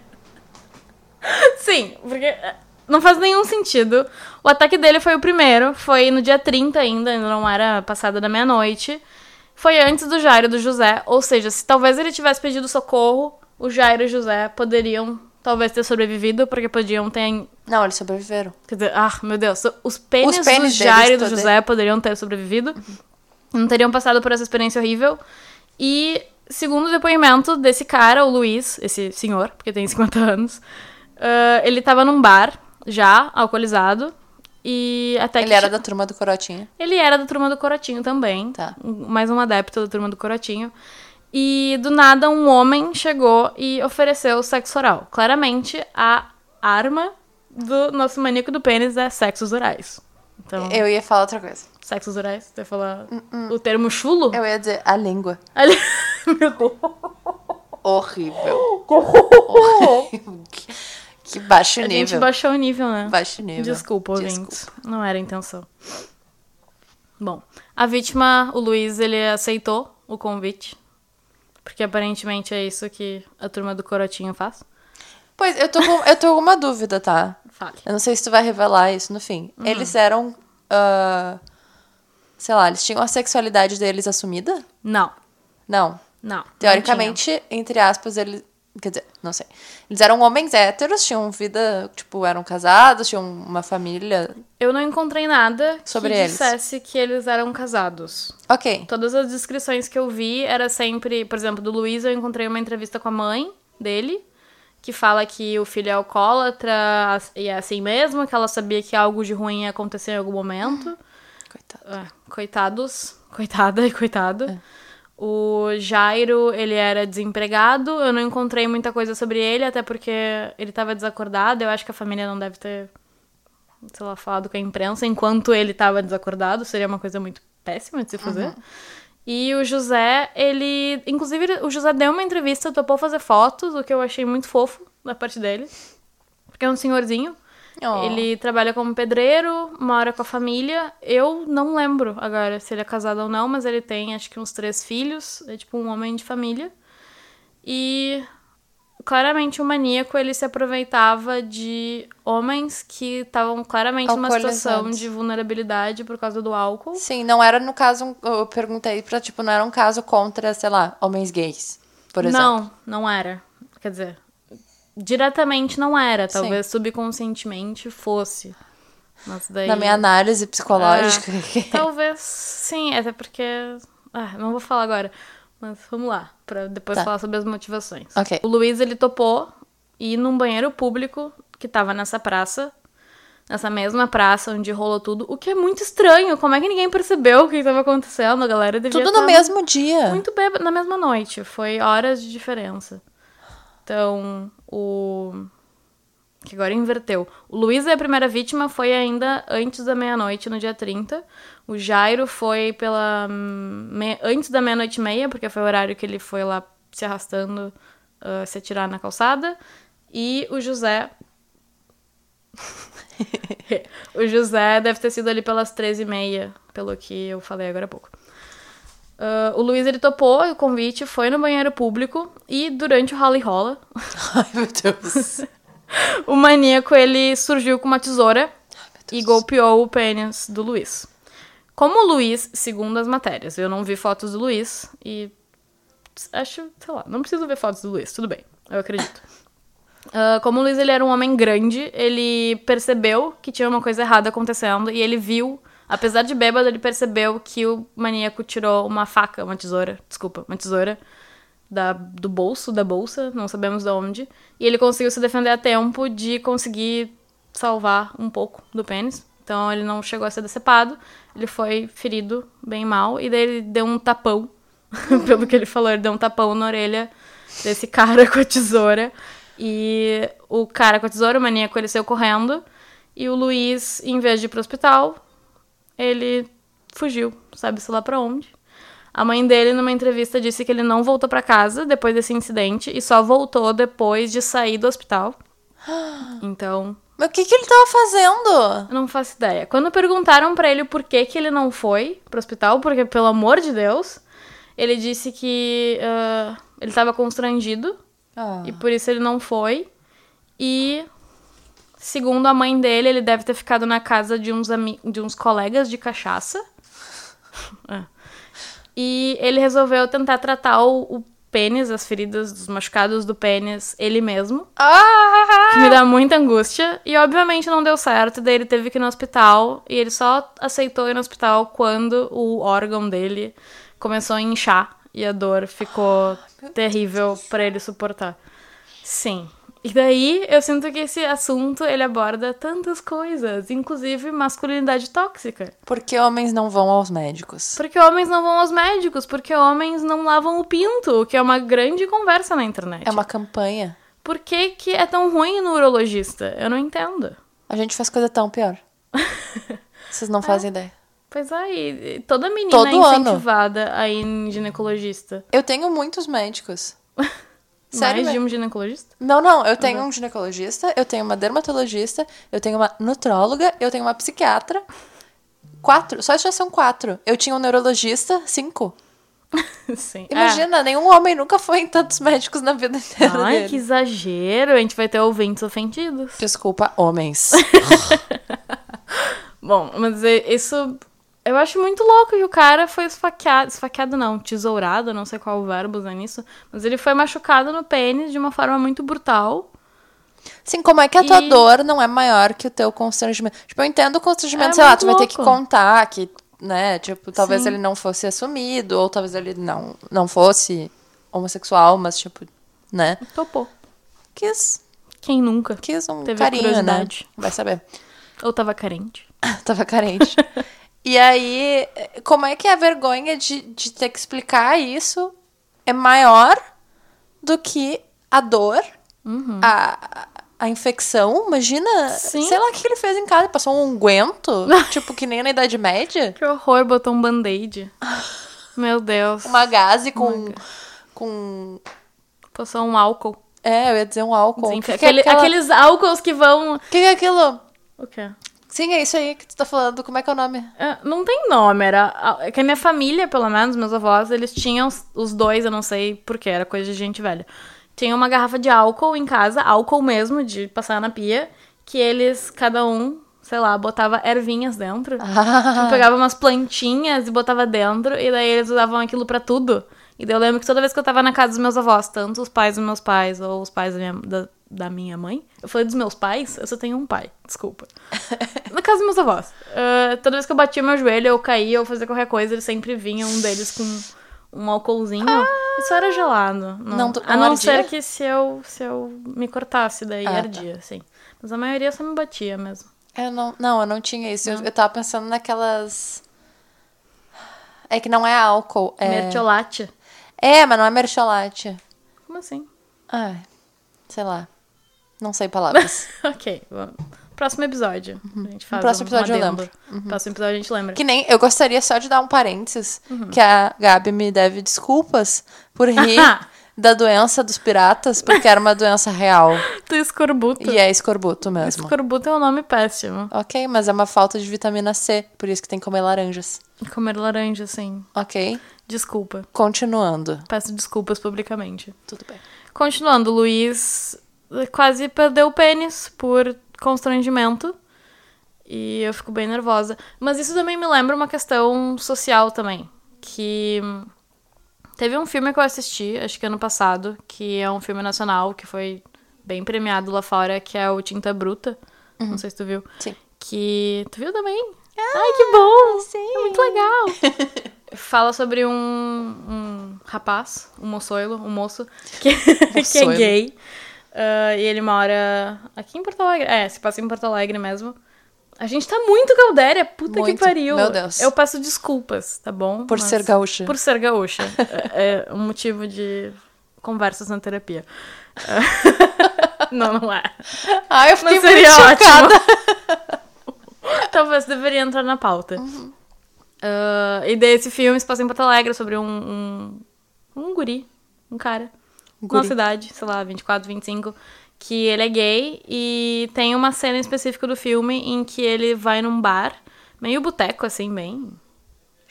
Sim, porque não faz nenhum sentido. O ataque dele foi o primeiro, foi no dia 30 ainda, ainda não era passada da meia-noite. Foi antes do Jairo e do José, ou seja, se talvez ele tivesse pedido socorro, o Jairo e o José poderiam talvez ter sobrevivido, porque podiam ter. Não, eles sobreviveram. Quer dizer, ah, meu Deus, os pênis, Os pênis do Jairo e do José poderiam ter sobrevivido. Não teriam passado por essa experiência horrível. E, segundo o depoimento desse cara, o Luiz, esse senhor, porque tem 50 anos, ah, ele tava num bar, já, alcoolizado. E até Ele era da turma do Corotinho. ele era da turma do Corotinho também. Tá. Mais um adepto da turma do Corotinho. E do nada um homem chegou e ofereceu sexo oral. Claramente a arma do nosso maníaco do pênis é sexos orais. Então, Eu ia falar outra coisa. sexos orais? Você ia falar o termo chulo? Eu ia dizer a língua. Ali- [LAUGHS] Meu Deus. Horrível. [LAUGHS] Horrível. Que, baixo A gente nível. baixou o nível, né? Baixo nível. Desculpa, ouvintes. Não era a intenção. Bom, a vítima, o Luiz, ele aceitou o convite. Porque aparentemente é isso que a turma do Corotinho faz. Pois, eu tô, com, eu tô com uma dúvida, tá? Fale. Eu não sei se tu vai revelar isso no fim. Uhum. Eles eram. ah, sei lá, eles tinham a sexualidade deles assumida? Não, Não. não. Teoricamente, entre aspas, eles. Quer dizer, não sei. Eles eram homens héteros, tinham vida, tipo, eram casados, tinham uma família. Eu não encontrei nada Sobre que eles. dissesse que eles eram casados. Ok. Todas as descrições que eu vi era sempre, por exemplo, do Luiz eu encontrei uma entrevista com a mãe dele, que fala que o filho é alcoólatra e é assim mesmo, que ela sabia que algo de ruim ia acontecer em algum momento. Coitado. Ah, coitados, coitada e coitado. O Jairo, ele era desempregado, eu não encontrei muita coisa sobre ele, até porque ele tava desacordado, eu acho que a família não deve ter, sei lá, falado com a imprensa enquanto ele tava desacordado, seria uma coisa muito péssima de se fazer. E o José, ele. Inclusive, o José deu uma entrevista, topou fazer fotos, o que eu achei muito fofo da parte dele. Porque é um senhorzinho. Oh. Ele trabalha como pedreiro, mora com a família. Eu não lembro agora se ele é casado ou não, mas ele tem acho que uns três filhos. É tipo um homem de família. E claramente o maníaco ele se aproveitava de homens que estavam claramente numa situação de vulnerabilidade por causa do álcool. Sim, não era no caso. um- Eu perguntei pra, tipo, não era um caso contra, sei lá, homens gays, por exemplo. Não, não era. Quer dizer, diretamente não era. Sim. Talvez subconscientemente fosse. Daí. Na minha análise psicológica. [LAUGHS] Talvez sim, até porque. Ah, não vou falar agora. Mas vamos lá, pra depois Tá. falar sobre as motivações. Ok. O Luiz, ele topou ir num banheiro público que tava nessa praça. Nessa mesma praça onde rolou tudo. O que é muito estranho. Como é que ninguém percebeu o que estava acontecendo? A galera devia Tudo no tá mesmo dia. muito bêbado na mesma noite. Foi horas de diferença. Então, o. Que agora inverteu. O Luiz, a primeira vítima, foi ainda antes da meia-noite, no dia 30. O Jairo foi pela. me- Antes da meia-noite e meia, porque foi o horário que ele foi lá se arrastando, ah, se atirar na calçada. E o José. [LAUGHS] [LAUGHS] o José deve ter sido ali pelas 13h30, pelo que eu falei agora há pouco. Ah, o Luiz ele topou o convite, foi no banheiro público e durante o rally rola, [LAUGHS] Ai, meu Deus. [LAUGHS] o maníaco ele surgiu com uma tesoura e golpeou o pênis do Luiz. Como o Luiz, segundo as matérias, eu não vi fotos do Luiz e acho, sei lá, não preciso ver fotos do Luiz, tudo bem, eu acredito. [LAUGHS] Ah, como o Luiz ele era um homem grande, ele percebeu que tinha uma coisa errada acontecendo e ele viu, apesar de bêbado, ele percebeu que o maníaco tirou uma faca, uma tesoura, desculpa, uma tesoura da, do bolso, da bolsa, não sabemos de onde, e ele conseguiu se defender a tempo de conseguir salvar um pouco do pênis. Então ele não chegou a ser decepado, ele foi ferido bem mal, e daí ele deu um tapão, [LAUGHS] pelo que ele falou, ele deu um tapão na orelha desse cara [LAUGHS] com a tesoura. E o cara com a tesoura, o maníaco, ele saiu correndo. E o Luiz, em vez de ir pro hospital, ele fugiu, sabe-se lá pra onde. A mãe dele, numa entrevista, disse que ele não voltou pra casa depois desse incidente e só voltou depois de sair do hospital. [GASPS] Então, Mas o que, que ele tava fazendo? Eu não faço ideia. Quando perguntaram pra ele por que, que ele não foi pro hospital, porque, pelo amor de Deus, ele disse que ah, ele tava constrangido Ah. e por isso ele não foi. E, segundo a mãe dele, ele deve ter ficado na casa de uns, de uns colegas de cachaça. [LAUGHS] É. E ele resolveu tentar tratar o, o pênis, as feridas dos machucados do pênis, ele mesmo. Ah! Que me dá muita angústia. E obviamente não deu certo. Daí ele teve que ir no hospital. E ele só aceitou ir no hospital quando o órgão dele começou a inchar. E a dor ficou [GASPS] terrível pra ele suportar. Sim. E daí eu sinto que esse assunto ele aborda tantas coisas, inclusive masculinidade tóxica. Porque homens não vão aos médicos. Porque homens não vão aos médicos, porque homens não lavam o pinto, o que é uma grande conversa na internet. É uma campanha. Por que, que é tão ruim no urologista? Eu não entendo. A gente faz coisa tão pior. [LAUGHS] Vocês não fazem ideia. Pois é, e e toda menina Todo é ano. incentivada a ir em ginecologista. Eu tenho muitos médicos. [LAUGHS] Sério Mais de um ginecologista? Não, não. Eu tenho um ginecologista, eu tenho uma dermatologista, eu tenho uma nutróloga, eu tenho uma psiquiatra. Quatro. Só já são quatro. Eu tinha um neurologista, cinco. [LAUGHS] Sim. Imagina, nenhum homem nunca foi em tantos médicos na vida É. inteira Ai, dele. que exagero. A gente vai ter ouvintes ofendidos. Desculpa, homens. [LAUGHS] [LAUGHS] Bom, mas é- isso. Eu acho muito louco que o cara foi esfaqueado. Esfaqueado não, tesourado, não sei qual o verbo usar nisso. Mas ele foi machucado no pênis de uma forma muito brutal. Sim, como é que a tua E- dor não é maior que o teu constrangimento? Tipo, eu entendo o constrangimento, É sei lá, tu vai ter que louco. contar que, né, tipo, talvez Sim. ele não fosse assumido, ou talvez ele não, não fosse homossexual, mas, tipo, né, Topou. quis, Quem nunca? quis um Teve carinho, né? Vai saber. Ou tava carente. [LAUGHS] Tava carente. [LAUGHS] e aí, como é que a vergonha de, de ter que explicar isso é maior do que a dor, a, a infecção? Imagina, Sim. sei lá o que ele fez em casa, passou um unguento, [LAUGHS] tipo que nem na Idade Média. Que horror, botou um band-aid. [LAUGHS] Meu Deus. Uma gaze com, com... Passou um álcool. É, eu ia dizer um álcool. É aquele- aquela- Aqueles álcools que vão. O que, que é aquilo? O quê? Sim, é isso aí que tu tá falando. Como é que é o nome? É, não tem nome, era. É que a minha família, pelo menos, meus avós, eles tinham os- dois, eu não sei porquê, era coisa de gente velha. Tinha uma garrafa de álcool em casa, álcool mesmo, de passar na pia, que eles, cada um, sei lá, botava ervinhas dentro. [LAUGHS] Tipo, pegava umas plantinhas e botava dentro, e daí eles usavam aquilo pra tudo. E daí eu lembro que toda vez que eu tava na casa dos meus avós, tanto os pais dos meus pais ou os pais da minha, da, da minha mãe, eu falei dos meus pais, eu só tenho um pai, desculpa. [LAUGHS] na casa dos meus avós. ah, toda vez que eu batia meu joelho, eu caía ou fazia qualquer coisa, eles sempre vinham, um deles com um álcoolzinho. Isso era gelado. Não, Não do- a não não ardia? ser que se eu, se eu me cortasse, daí Ah, tá. ardia, sim. Mas a maioria só me batia mesmo. Eu não, não, eu não tinha isso. Eu, eu tava pensando naquelas. É que não é álcool. É, Mertiolate. é mas não é mercholate. Como assim? Ai, sei lá. Não sei palavras. [LAUGHS] ok, vamos. Próximo episódio. A gente faz No próximo um episódio eu lembro. Uhum. Próximo episódio a gente lembra. que nem. Eu gostaria só de dar um parênteses. Uhum. Que a Gabi me deve desculpas por rir [LAUGHS] da doença dos piratas, porque era uma doença real. [LAUGHS] Tu escorbuto. E é escorbuto mesmo. Escorbuto é um nome péssimo. Ok, mas é uma falta de vitamina C, por isso que tem que comer laranjas. Comer laranja, sim. Ok? Desculpa. Continuando. Peço desculpas publicamente. Tudo bem. Continuando, Luiz quase perdeu o pênis por constrangimento. E eu fico bem nervosa. Mas isso também me lembra uma questão social também. Que teve um filme que eu assisti, acho que ano passado, que é um filme nacional que foi bem premiado lá fora, que é o Tinta Bruta. Não sei se tu viu. Sim. Que. Tu viu também? Ai, que bom! sim. É muito legal! Fala sobre um, um rapaz, um moçoilo, um moço, que, [LAUGHS] que é Moçoilo. gay. Ah, e ele mora aqui em Porto Alegre. É, se passa em Porto Alegre mesmo. A gente tá muito Galdéria, puta que Muito, pariu. meu Deus. Eu peço desculpas, tá bom? Por ser gaúcha. Por ser gaúcha. é, é um motivo de conversas na terapia. Ah, [LAUGHS] não, não é. Ai, eu fiquei Mas seria muito ótimo. chocada. [LAUGHS] Talvez deveria entrar na pauta. Ah, e daí esse filme se passa em Porto Alegre sobre um, um, um guri, um cara, Um nossa idade, sei lá, 24, 25, que ele é gay e tem uma cena específica do filme em que ele vai num bar, meio boteco, assim, bem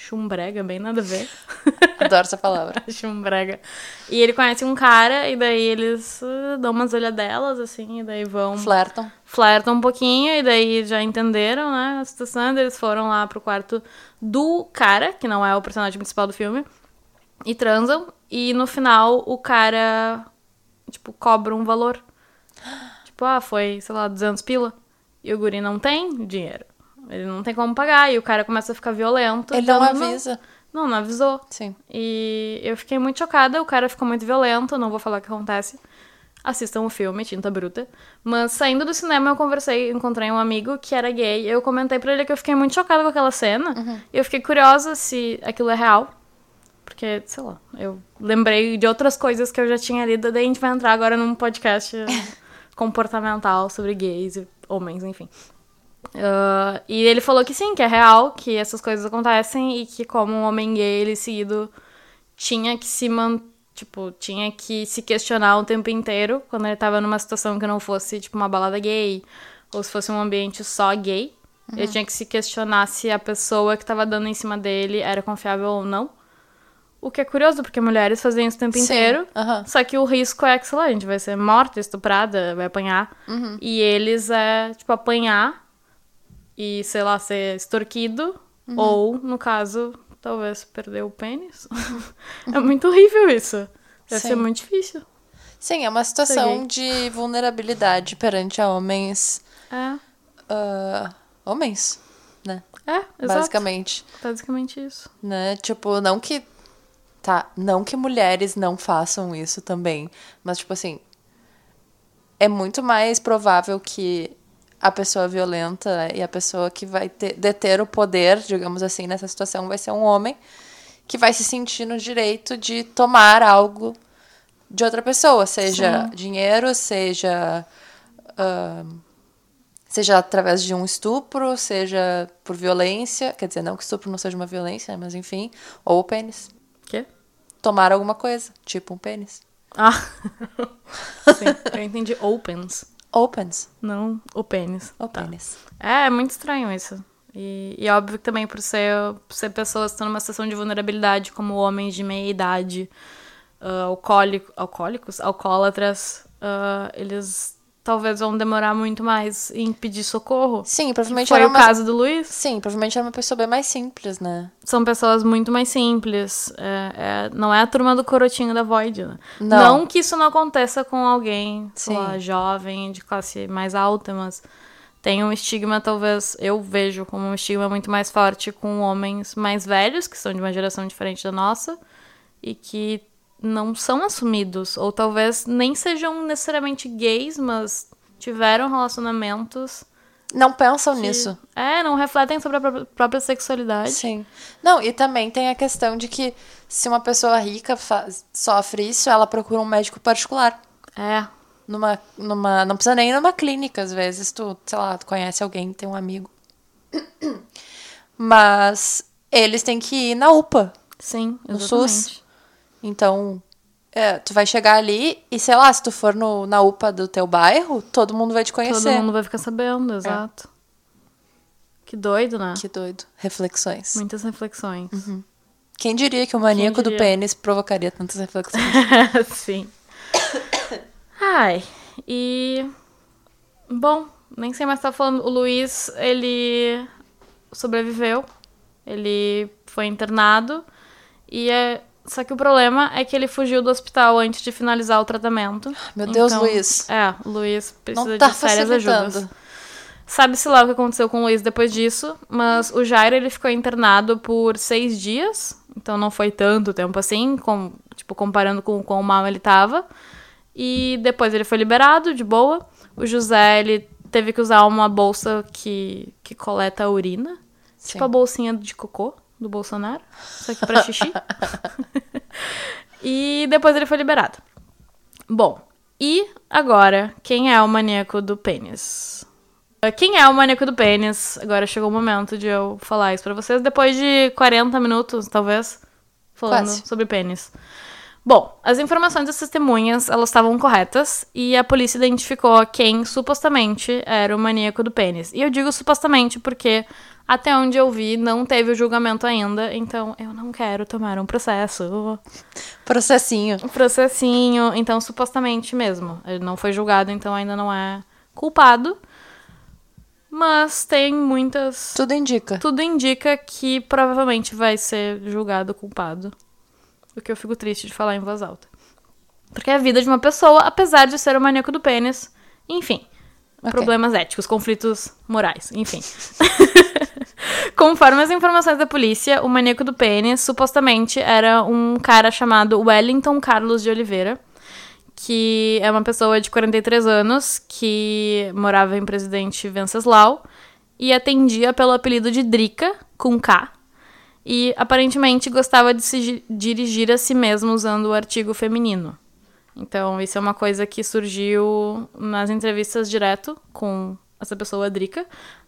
chumbrega, bem nada a ver. [LAUGHS] Adoro essa palavra. [LAUGHS] chumbrega. E ele conhece um cara e daí eles uh, dão umas olhadelas, assim, e daí vão... Flertam. Flertam um pouquinho e daí já entenderam, né, a situação. Eles foram lá pro quarto do cara, que não é o personagem principal do filme, e transam. E no final o cara, tipo, cobra um valor. Tipo, ah, foi, sei lá, 200 pila. E o guri não tem dinheiro. Ele não tem como pagar. E o cara começa a ficar violento. Ele não dando- avisa. Não, não avisou. Sim. E eu fiquei muito chocada, o cara ficou muito violento, não vou falar o que acontece. Assistam o filme, Tinta Bruta. Mas saindo do cinema, eu conversei, encontrei um amigo que era gay. Eu comentei pra ele que eu fiquei muito chocada com aquela cena. E eu fiquei curiosa se aquilo é real. Porque, sei lá, eu lembrei de outras coisas que eu já tinha lido. Daí a gente vai entrar agora num podcast [LAUGHS] comportamental sobre gays e homens, enfim. Ah, e ele falou que sim, que é real, que essas coisas acontecem e que como um homem gay, ele seguido tinha que se man... tipo, tinha que se questionar o tempo inteiro quando ele tava numa situação que não fosse tipo uma balada gay ou se fosse um ambiente só gay. Ele tinha que se questionar se a pessoa que tava dando em cima dele era confiável ou não. O que é curioso, porque mulheres fazem isso o tempo Sim, inteiro. aham. Só que o risco é que, sei lá, a gente vai ser morta, estuprada, vai apanhar. Uhum. E eles é, tipo, apanhar e, sei lá, ser extorquido. Uhum. Ou, no caso, talvez perder o pênis. [LAUGHS] é muito horrível isso. Deve Sim. ser muito difícil. Sim, é uma situação Peguei. de vulnerabilidade perante a homens. É, ah, homens, né? é, exato. Basicamente. Basicamente isso. Né? Tipo, não que. Tá, não que mulheres não façam isso também. Mas, tipo assim. É muito mais provável que a pessoa violenta e a pessoa que vai ter, deter o poder, digamos assim, nessa situação, vai ser um homem que vai se sentir no direito de tomar algo de outra pessoa, seja dinheiro, seja. ahn, seja através de um estupro, seja por violência, quer dizer, não que estupro não seja uma violência, mas enfim, ou o pênis. Tomar alguma coisa, tipo um pênis. Ah, [LAUGHS] sim, eu entendi opens, Opens, não o pênis. ou Tá. pênis. É, é muito estranho isso. E, e óbvio que também por ser, por ser pessoas que estão numa situação de vulnerabilidade, como homens de meia idade, ah, alcoólico, alcoólicos, alcoólatras, ah, eles talvez vão demorar muito mais em pedir socorro. Sim, provavelmente Foi era o uma... caso do Luiz. Sim, provavelmente era uma pessoa bem mais simples, né? São pessoas muito mais simples. É, é- não é a turma do corotinho da Void, né? Não. que isso não aconteça com alguém, sei lá, jovem, de classe mais alta, mas tem um estigma, talvez, eu vejo como um estigma muito mais forte com homens mais velhos, que são de uma geração diferente da nossa, e que não são assumidos, ou talvez nem sejam necessariamente gays, mas tiveram relacionamentos Não pensam que, nisso. É, não refletem sobre a pró- própria sexualidade. Sim. Não, e também tem a questão de que se uma pessoa rica faz- sofre isso, ela procura um médico particular. É, Numa, numa, não precisa nem ir numa clínica, às vezes tu, sei lá, tu conhece alguém, tem um amigo. Mas eles têm que ir na UPA. sim, No exatamente. SUS. Então, é, tu vai chegar ali e, sei lá, se tu for no, na UPA do teu bairro, todo mundo vai te conhecer. Todo mundo vai ficar sabendo, exato. Que doido, né? Que doido. Reflexões. Muitas reflexões. Quem diria que o maníaco do pênis provocaria tantas reflexões? [LAUGHS] Sim. Ai, e. Bom, nem sei mais o que tá falando. O Luiz, ele sobreviveu. Ele foi internado. E é. Só que o problema é que ele fugiu do hospital antes de finalizar o tratamento. Meu Deus, Então, Luiz. É, o Luiz precisa Não tá de sérias ajudas. Sabe-se lá o que aconteceu com o Luiz depois disso, mas o Jairo ele ficou internado por seis dias, então não foi tanto tempo assim, com, tipo, comparando com o quão mal ele tava. E depois ele foi liberado, de boa. O José, ele teve que usar uma bolsa que, que coleta a urina, Sim. tipo a bolsinha de cocô do Bolsonaro, só que pra xixi. [LAUGHS] e depois ele foi liberado. Bom, e agora, quem é o maníaco do pênis? Quem é o maníaco do pênis? Agora chegou o momento de eu falar isso pra vocês, depois de 40 minutos, talvez, falando Quase. sobre pênis. Bom, as informações das testemunhas, elas estavam corretas e a polícia identificou quem supostamente era o maníaco do pênis. E eu digo supostamente porque até onde eu vi não teve o julgamento ainda, então eu não quero tomar um processo. Processinho. Processinho, então supostamente mesmo. Ele não foi julgado, então ainda não é culpado. Mas tem muitas. Tudo indica. Tudo indica que provavelmente vai ser julgado culpado. O que eu fico triste de falar em voz alta. Porque é a vida de uma pessoa, apesar de ser o maníaco do pênis. Enfim. Ok. Problemas éticos, conflitos morais, enfim. [LAUGHS] Conforme as informações da polícia, o maníaco do pênis supostamente era um cara chamado Wellington Carlos de Oliveira, que é uma pessoa de 43 anos que morava em Presidente Venceslau e atendia pelo apelido de Drica, com K, e aparentemente gostava de se gi- dirigir a si mesmo usando o artigo feminino. Então, isso é uma coisa que surgiu nas entrevistas direto com essa pessoa, Drica.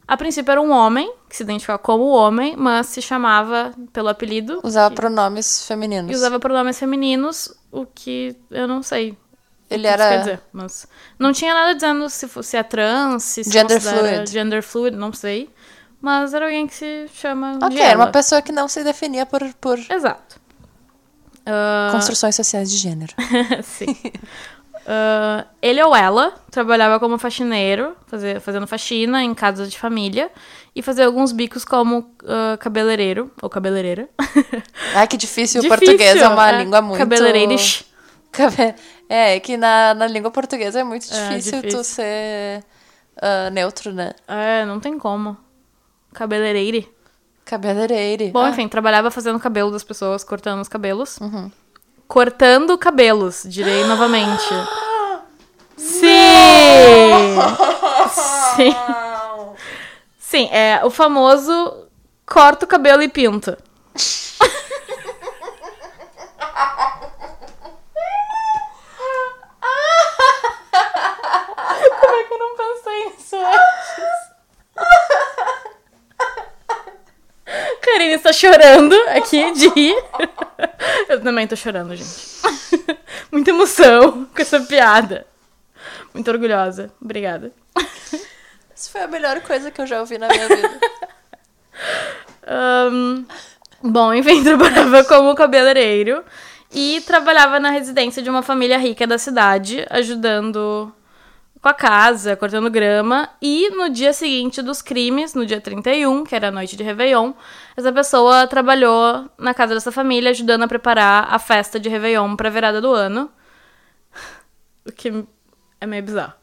A princípio era um homem, que se identificava como homem, mas se chamava pelo apelido. Usava que- pronomes femininos. E usava pronomes femininos, o que eu não sei. Ele era- quer dizer, mas não tinha nada dizendo se, fo- se é trans, se Gender fluid. Gender fluid, não sei. Mas era alguém que se chama Ok, era uma pessoa que não se definia por, por Exato. Ah, construções sociais de gênero. [LAUGHS] Sim. [LAUGHS] Ah, ele ou ela trabalhava como faxineiro, fazer, fazendo faxina em casas de família e fazia alguns bicos como ah, cabeleireiro ou cabeleireira. [LAUGHS] Ai, que difícil. O Difícil, português é uma é. língua muito... Cabeleireirish. Cabe- É, que na, na língua portuguesa é muito É, difícil, difícil. tu ser ah, neutro, né? É, não tem como. Cabeleireire. Cabeleireire. Bom, Ah, enfim, trabalhava fazendo cabelo das pessoas, cortando os cabelos. Cortando cabelos, direi novamente. Sim! Sim. Sim, é o famoso corta o cabelo e pinta. Como é que eu não pensei nisso antes? Karine está chorando aqui de rir. Eu também tô chorando, gente. [LAUGHS] Muita emoção com essa piada. Muito orgulhosa. Obrigada. Isso foi a melhor coisa que eu já ouvi na minha vida. [LAUGHS] Ahn, bom, enfim, [LAUGHS] trabalhava como cabeleireiro e trabalhava na residência de uma família rica da cidade, ajudando com a casa, cortando grama. E no dia seguinte dos crimes, no dia 31, que era a noite de Réveillon, essa pessoa trabalhou na casa dessa família, ajudando a preparar a festa de Réveillon pra virada do ano. O que é meio bizarro.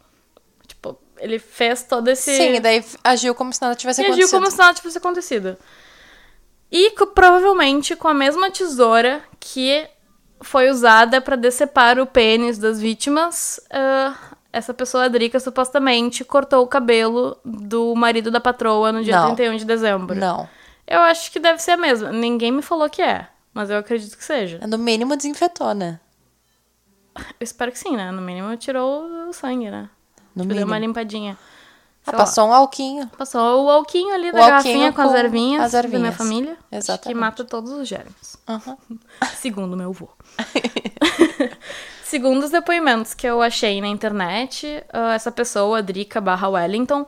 Tipo, ele fez todo esse. Sim, e daí agiu como se nada tivesse E agiu acontecido. como se nada tivesse acontecido. E provavelmente com a mesma tesoura que foi usada pra decepar o pênis das vítimas, ah, essa pessoa, a Drica, supostamente cortou o cabelo do marido da patroa no dia Não. 31 de dezembro. Não. Eu acho que deve ser a mesma. Ninguém me falou que é, mas eu acredito que seja. No mínimo desinfetou, né? Eu espero que sim, né? No mínimo tirou o sangue, né? No Tipo, deu uma mínimo. limpadinha. Ah, Sei lá. passou um alquinho. Passou o alquinho ali da garrafinha com, as com ervinhas as da minha ervinhas. família. Que Exatamente. mata todos os germes. Aham. [LAUGHS] Segundo meu avô. [LAUGHS] Segundo os depoimentos que eu achei na internet, ah, essa pessoa, Drica barra Wellington,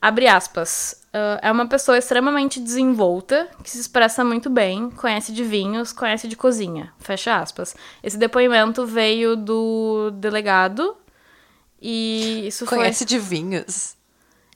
abre aspas, ah, é uma pessoa extremamente desenvolta, que se expressa muito bem, conhece de vinhos, conhece de cozinha, fecha aspas. Esse depoimento veio do delegado e isso Conhece de vinhos.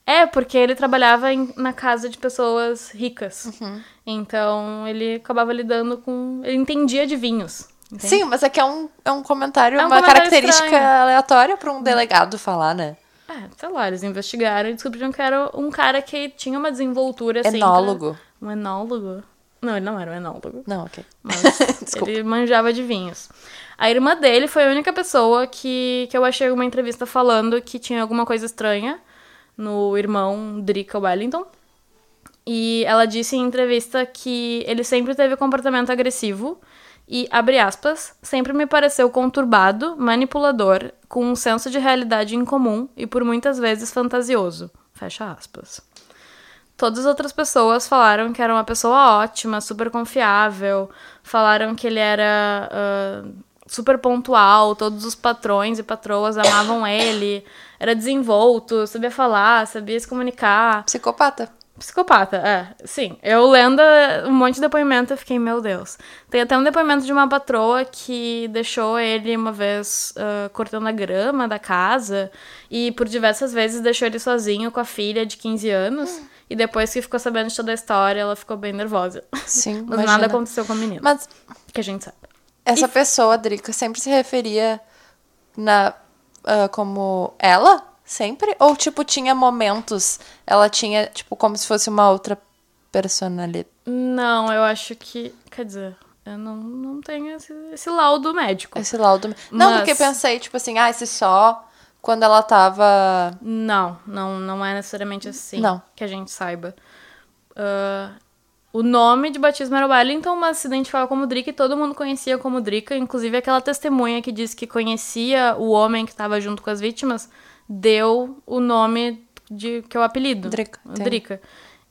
foi... É, porque ele trabalhava em- na casa de pessoas ricas. Uhum. Então, ele acabava lidando com... Ele entendia de vinhos. Entende? Sim, mas é que é um, é um comentário, É um uma comentário característica estranho. aleatória pra um delegado falar, né? É, sei lá, eles investigaram e descobriram que era um cara que tinha uma desenvoltura assim. Enólogo. pra- Um enólogo? Não, ele não era um enólogo. Não, ok. Mas [LAUGHS] ele manjava de vinhos. A irmã dele foi a única pessoa que, que eu achei uma entrevista falando que tinha alguma coisa estranha no irmão Drica Wellington. E ela disse em entrevista que ele sempre teve comportamento agressivo e, abre aspas, sempre me pareceu conturbado, manipulador, com um senso de realidade incomum e por muitas vezes fantasioso. Fecha aspas. Todas as outras pessoas falaram que era uma pessoa ótima, super confiável, falaram que ele era. ah, super pontual, todos os patrões e patroas amavam ele, era desenvolto, sabia falar, sabia se comunicar. Psicopata. Psicopata, é. Sim. Eu lendo um monte de depoimento, eu fiquei, meu Deus. Tem até um depoimento de uma patroa que deixou ele uma vez uh, cortando a grama da casa e por diversas vezes deixou ele sozinho com a filha de 15 anos. E depois que ficou sabendo de toda a história, ela ficou bem nervosa. Sim, [LAUGHS] Mas imagina. nada aconteceu com a menina. Mas Que a gente sabe. essa pessoa, Drica, sempre se referia na ah, como ela? Sempre? Ou, tipo, tinha momentos, ela tinha, tipo, como se fosse uma outra personalidade. Não, eu acho que. Quer dizer, eu não, não tenho esse, esse laudo médico. Esse laudo. Não, Mas- porque pensei, tipo assim, ah, esse só quando ela tava. Não, não, não é necessariamente assim Não. que a gente saiba. Ah, o nome de batismo era Wellington, mas se identificava como Drica e todo mundo conhecia como Drica. Inclusive aquela testemunha que disse que conhecia o homem que estava junto com as vítimas deu o nome de que é o apelido. Drica. Drica.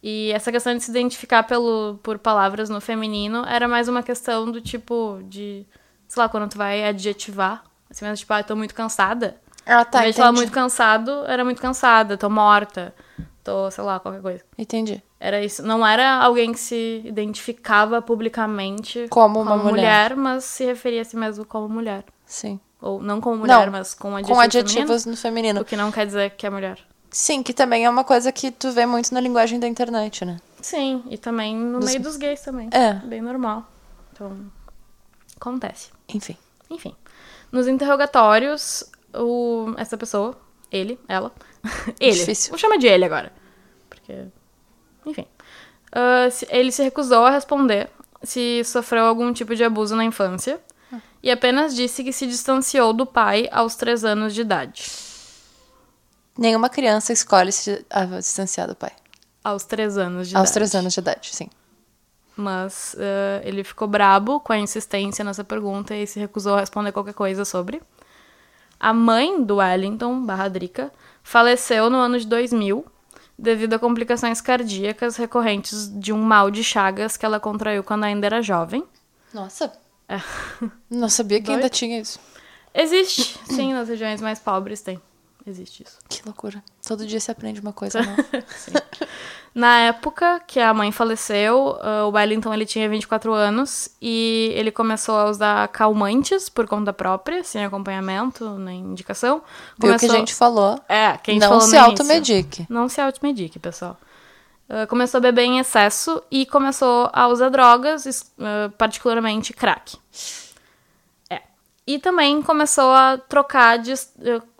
E essa questão de se identificar pelo, por palavras no feminino era mais uma questão do tipo de, sei lá, quando tu vai adjetivar, assim mesmo, tipo, ah, eu tô muito cansada. Ah, Em tá, vez de falar muito cansado, era muito cansada, tô morta, tô, sei lá, qualquer coisa. Entendi. Era isso. Não era alguém que se identificava publicamente Como uma mulher. mas se referia a si mesmo como mulher. Sim. Ou não como mulher, Não, mas com adjetivo Com adjetivos feminino, no feminino. o que não quer dizer que é mulher. Sim, que também é uma coisa que tu vê muito na linguagem da internet, né? Sim, e também no Dos- meio dos gays também. É. Bem normal. Então, acontece. Enfim. Enfim. Nos interrogatórios, o, essa pessoa, ele, ela, [LAUGHS] ele, Difícil. vou chamar de ele agora, porque, enfim, se- ele se recusou a responder se sofreu algum tipo de abuso na infância e apenas disse que se distanciou do pai aos três anos de idade. Nenhuma criança escolhe se ah, distanciar do pai. Aos três anos de Aos idade. três anos de idade, sim. Mas eh, ele ficou brabo com a insistência nessa pergunta e se recusou a responder qualquer coisa sobre. A mãe do Wellington, barra Drica, faleceu no ano de 2000 devido a complicações cardíacas recorrentes de um mal de chagas que ela contraiu quando ainda era jovem. Nossa, É. não sabia que ainda tinha isso. Existe, sim, nas regiões mais pobres tem. Existe isso. Que loucura. Todo dia se aprende uma coisa nova. [LAUGHS] Na época que a mãe faleceu, ah, o Wellington ele tinha 24 anos e ele começou a usar calmantes por conta própria, sem acompanhamento, nem indicação. Viu o que Começou... a gente falou? É, que a gente Não falou se automedique. Não se automedique, pessoal. Ah, começou a beber em excesso e começou a usar drogas, ah, particularmente crack. É. E também começou a trocar de,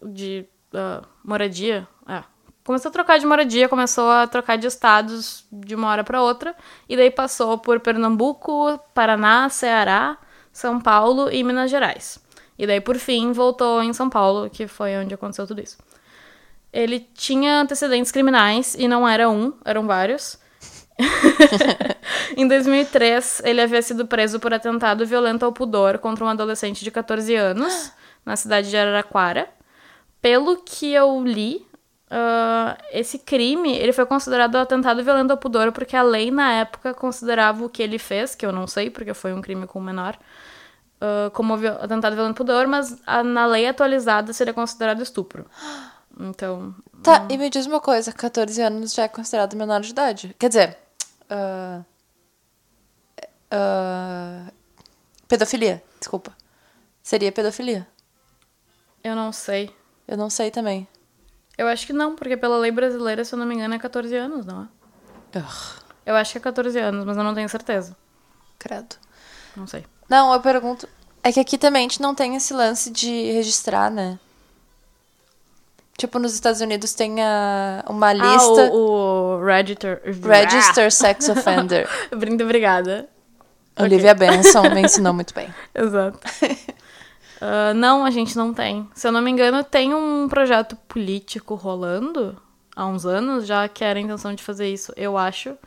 de ah, moradia. É. Começou a trocar de moradia, começou a trocar de estados de uma hora para outra. E daí passou por Pernambuco, Paraná, Ceará, São Paulo e Minas Gerais. E daí, por fim, voltou em São Paulo, que foi onde aconteceu tudo isso. Ele tinha antecedentes criminais e não era um, eram vários. [LAUGHS] em 2003, ele havia sido preso por atentado violento ao pudor contra um adolescente de 14 anos, [GASPS] na cidade de Araraquara. Pelo que eu li, ah, esse crime ele foi considerado atentado violento ao pudor porque a lei na época considerava o que ele fez, que eu não sei porque foi um crime com menor, ah, como atentado violento ao pudor, mas a- na lei atualizada seria considerado estupro. [GASPS] Então, Tá, e me diz uma coisa: 14 anos já é considerado menor de idade. Quer dizer. ah, ah, pedofilia, desculpa. Seria pedofilia. eu não sei. Eu não sei também. Eu acho que não, porque pela lei brasileira, se eu não me engano, é 14 anos, não é? Eu acho que é 14 anos, mas eu não tenho certeza. credo. Não sei. Não, eu pergunto. É que aqui também a gente não tem esse lance de registrar, né? Tipo, nos Estados Unidos tem a, uma lista. Ah, o, o Register... Register Sex [LAUGHS] Offender. Muito obrigada. Olivia Benson me ensinou muito bem. [LAUGHS] Exato. Ah, não, a gente não tem. Se eu não me engano, tem um projeto político rolando há uns anos já que era a intenção de fazer isso, eu acho.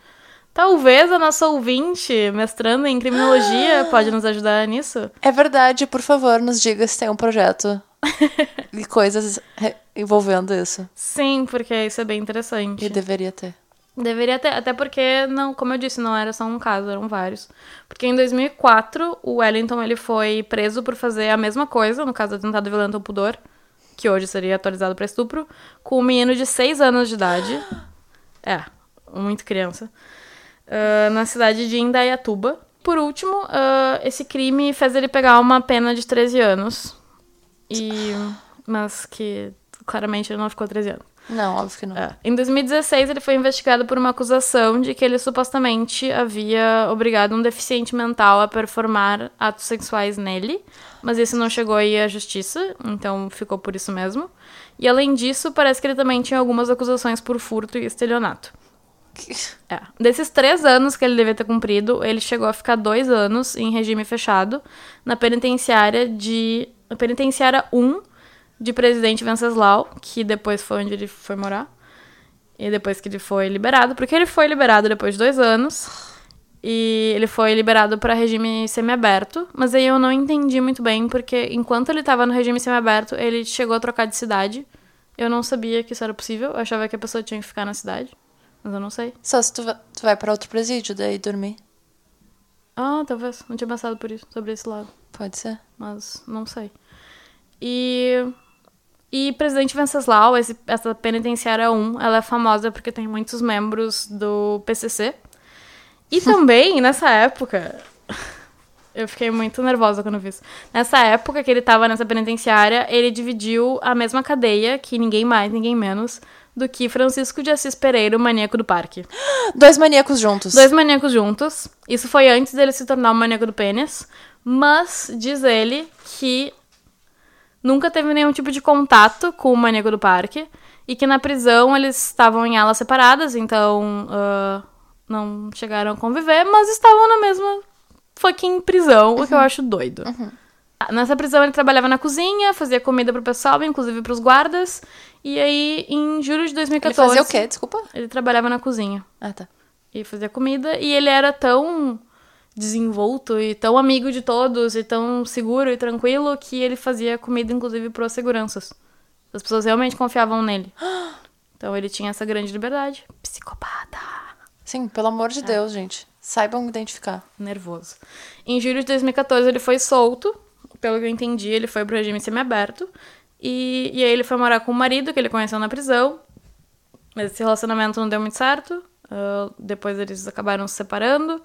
Talvez a nossa ouvinte, mestrando em criminologia, pode nos ajudar nisso. É verdade, por favor, nos diga se tem um projeto [LAUGHS] e coisas envolvendo isso. Sim, porque isso é bem interessante. E deveria ter. Deveria ter, até porque, não, como eu disse, não era só um caso, eram vários. Porque em 2004, o Wellington ele foi preso por fazer a mesma coisa, no caso do atentado violento ao pudor, que hoje seria atualizado para estupro, com um menino de 6 anos de idade. [GASPS] É, muito criança. Uh, na cidade de Indaiatuba. Por último, uh, esse crime fez ele pegar uma pena de 13 anos. E... Mas que claramente ele não ficou 13 anos. Não, óbvio que não. É. Em 2016, ele foi investigado por uma acusação de que ele supostamente havia obrigado um deficiente mental a performar atos sexuais nele, mas isso não chegou aí à justiça, então ficou por isso mesmo. E além disso, parece que ele também tinha algumas acusações por furto e estelionato. É. Desses três anos que ele devia ter cumprido, ele chegou a ficar dois anos em regime fechado na penitenciária de. Penitenciária 1 de presidente Venceslau, que depois foi onde ele foi morar. E depois que ele foi liberado, porque ele foi liberado depois de dois anos. E ele foi liberado para regime semiaberto, mas aí eu não entendi muito bem, porque enquanto ele estava no regime semiaberto, ele chegou a trocar de cidade. Eu não sabia que isso era possível, eu achava que a pessoa tinha que ficar na cidade, mas eu não sei. Só se tu, tu vai pra outro presídio, daí dormir. Ah, talvez, não tinha pensado por isso, sobre esse lado. Pode ser. mas não sei. E, e Presidente Venceslau, esse, essa penitenciária 1, ela é famosa porque tem muitos membros do PCC. E [LAUGHS] também, nessa época, [LAUGHS] eu fiquei muito nervosa quando vi isso. Nessa época que ele tava nessa penitenciária, ele dividiu a mesma cadeia, que ninguém mais, ninguém menos, do que Francisco de Assis Pereira, o maníaco do parque. [GASPS] Dois maníacos juntos. Dois maníacos juntos. Isso foi antes dele se tornar o maníaco do pênis. Mas diz ele que nunca teve nenhum tipo de contato com o maníaco do parque. E que na prisão eles estavam em alas separadas, então ah, não chegaram a conviver, mas estavam na mesma fucking prisão, o que eu acho doido. Nessa prisão ele trabalhava na cozinha, fazia comida pro pessoal, inclusive pros guardas. E aí, em julho de Ele 2014. fazia o quê? Desculpa. Ele trabalhava na cozinha Ah, tá. e fazia comida. E ele era tão desenvolto e tão amigo de todos e tão seguro e tranquilo que ele fazia comida, inclusive, para os seguranças. As pessoas realmente confiavam nele. [GASPS] Então ele tinha essa grande liberdade. Psicopata. Sim, pelo amor É. de Deus, gente. Saibam identificar. Nervoso. Em julho de 2014 ele foi solto. Pelo que eu entendi, ele foi pro regime semiaberto. E, e aí ele foi morar com o marido, que ele conheceu na prisão. Mas esse relacionamento não deu muito certo. Ah, depois eles acabaram se separando.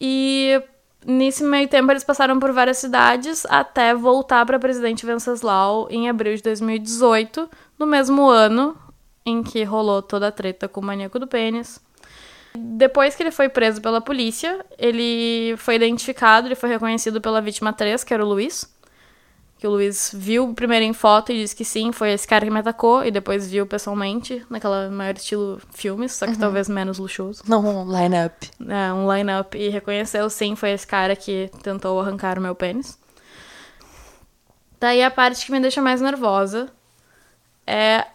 E nesse meio tempo eles passaram por várias cidades até voltar para presidente Venceslau em abril de 2018, no mesmo ano em que rolou toda a treta com o maníaco do pênis. Depois que ele foi preso pela polícia, ele foi identificado, ele foi reconhecido pela vítima 3, que era o Luiz. Que o Luiz viu primeiro em foto e disse que sim, foi esse cara que me atacou, e depois viu pessoalmente, naquela maior estilo filmes, só que talvez menos luxuoso. Não, line up. É, um line-up e reconheceu sim, foi esse cara que tentou arrancar o meu pênis. Daí a parte que me deixa mais nervosa é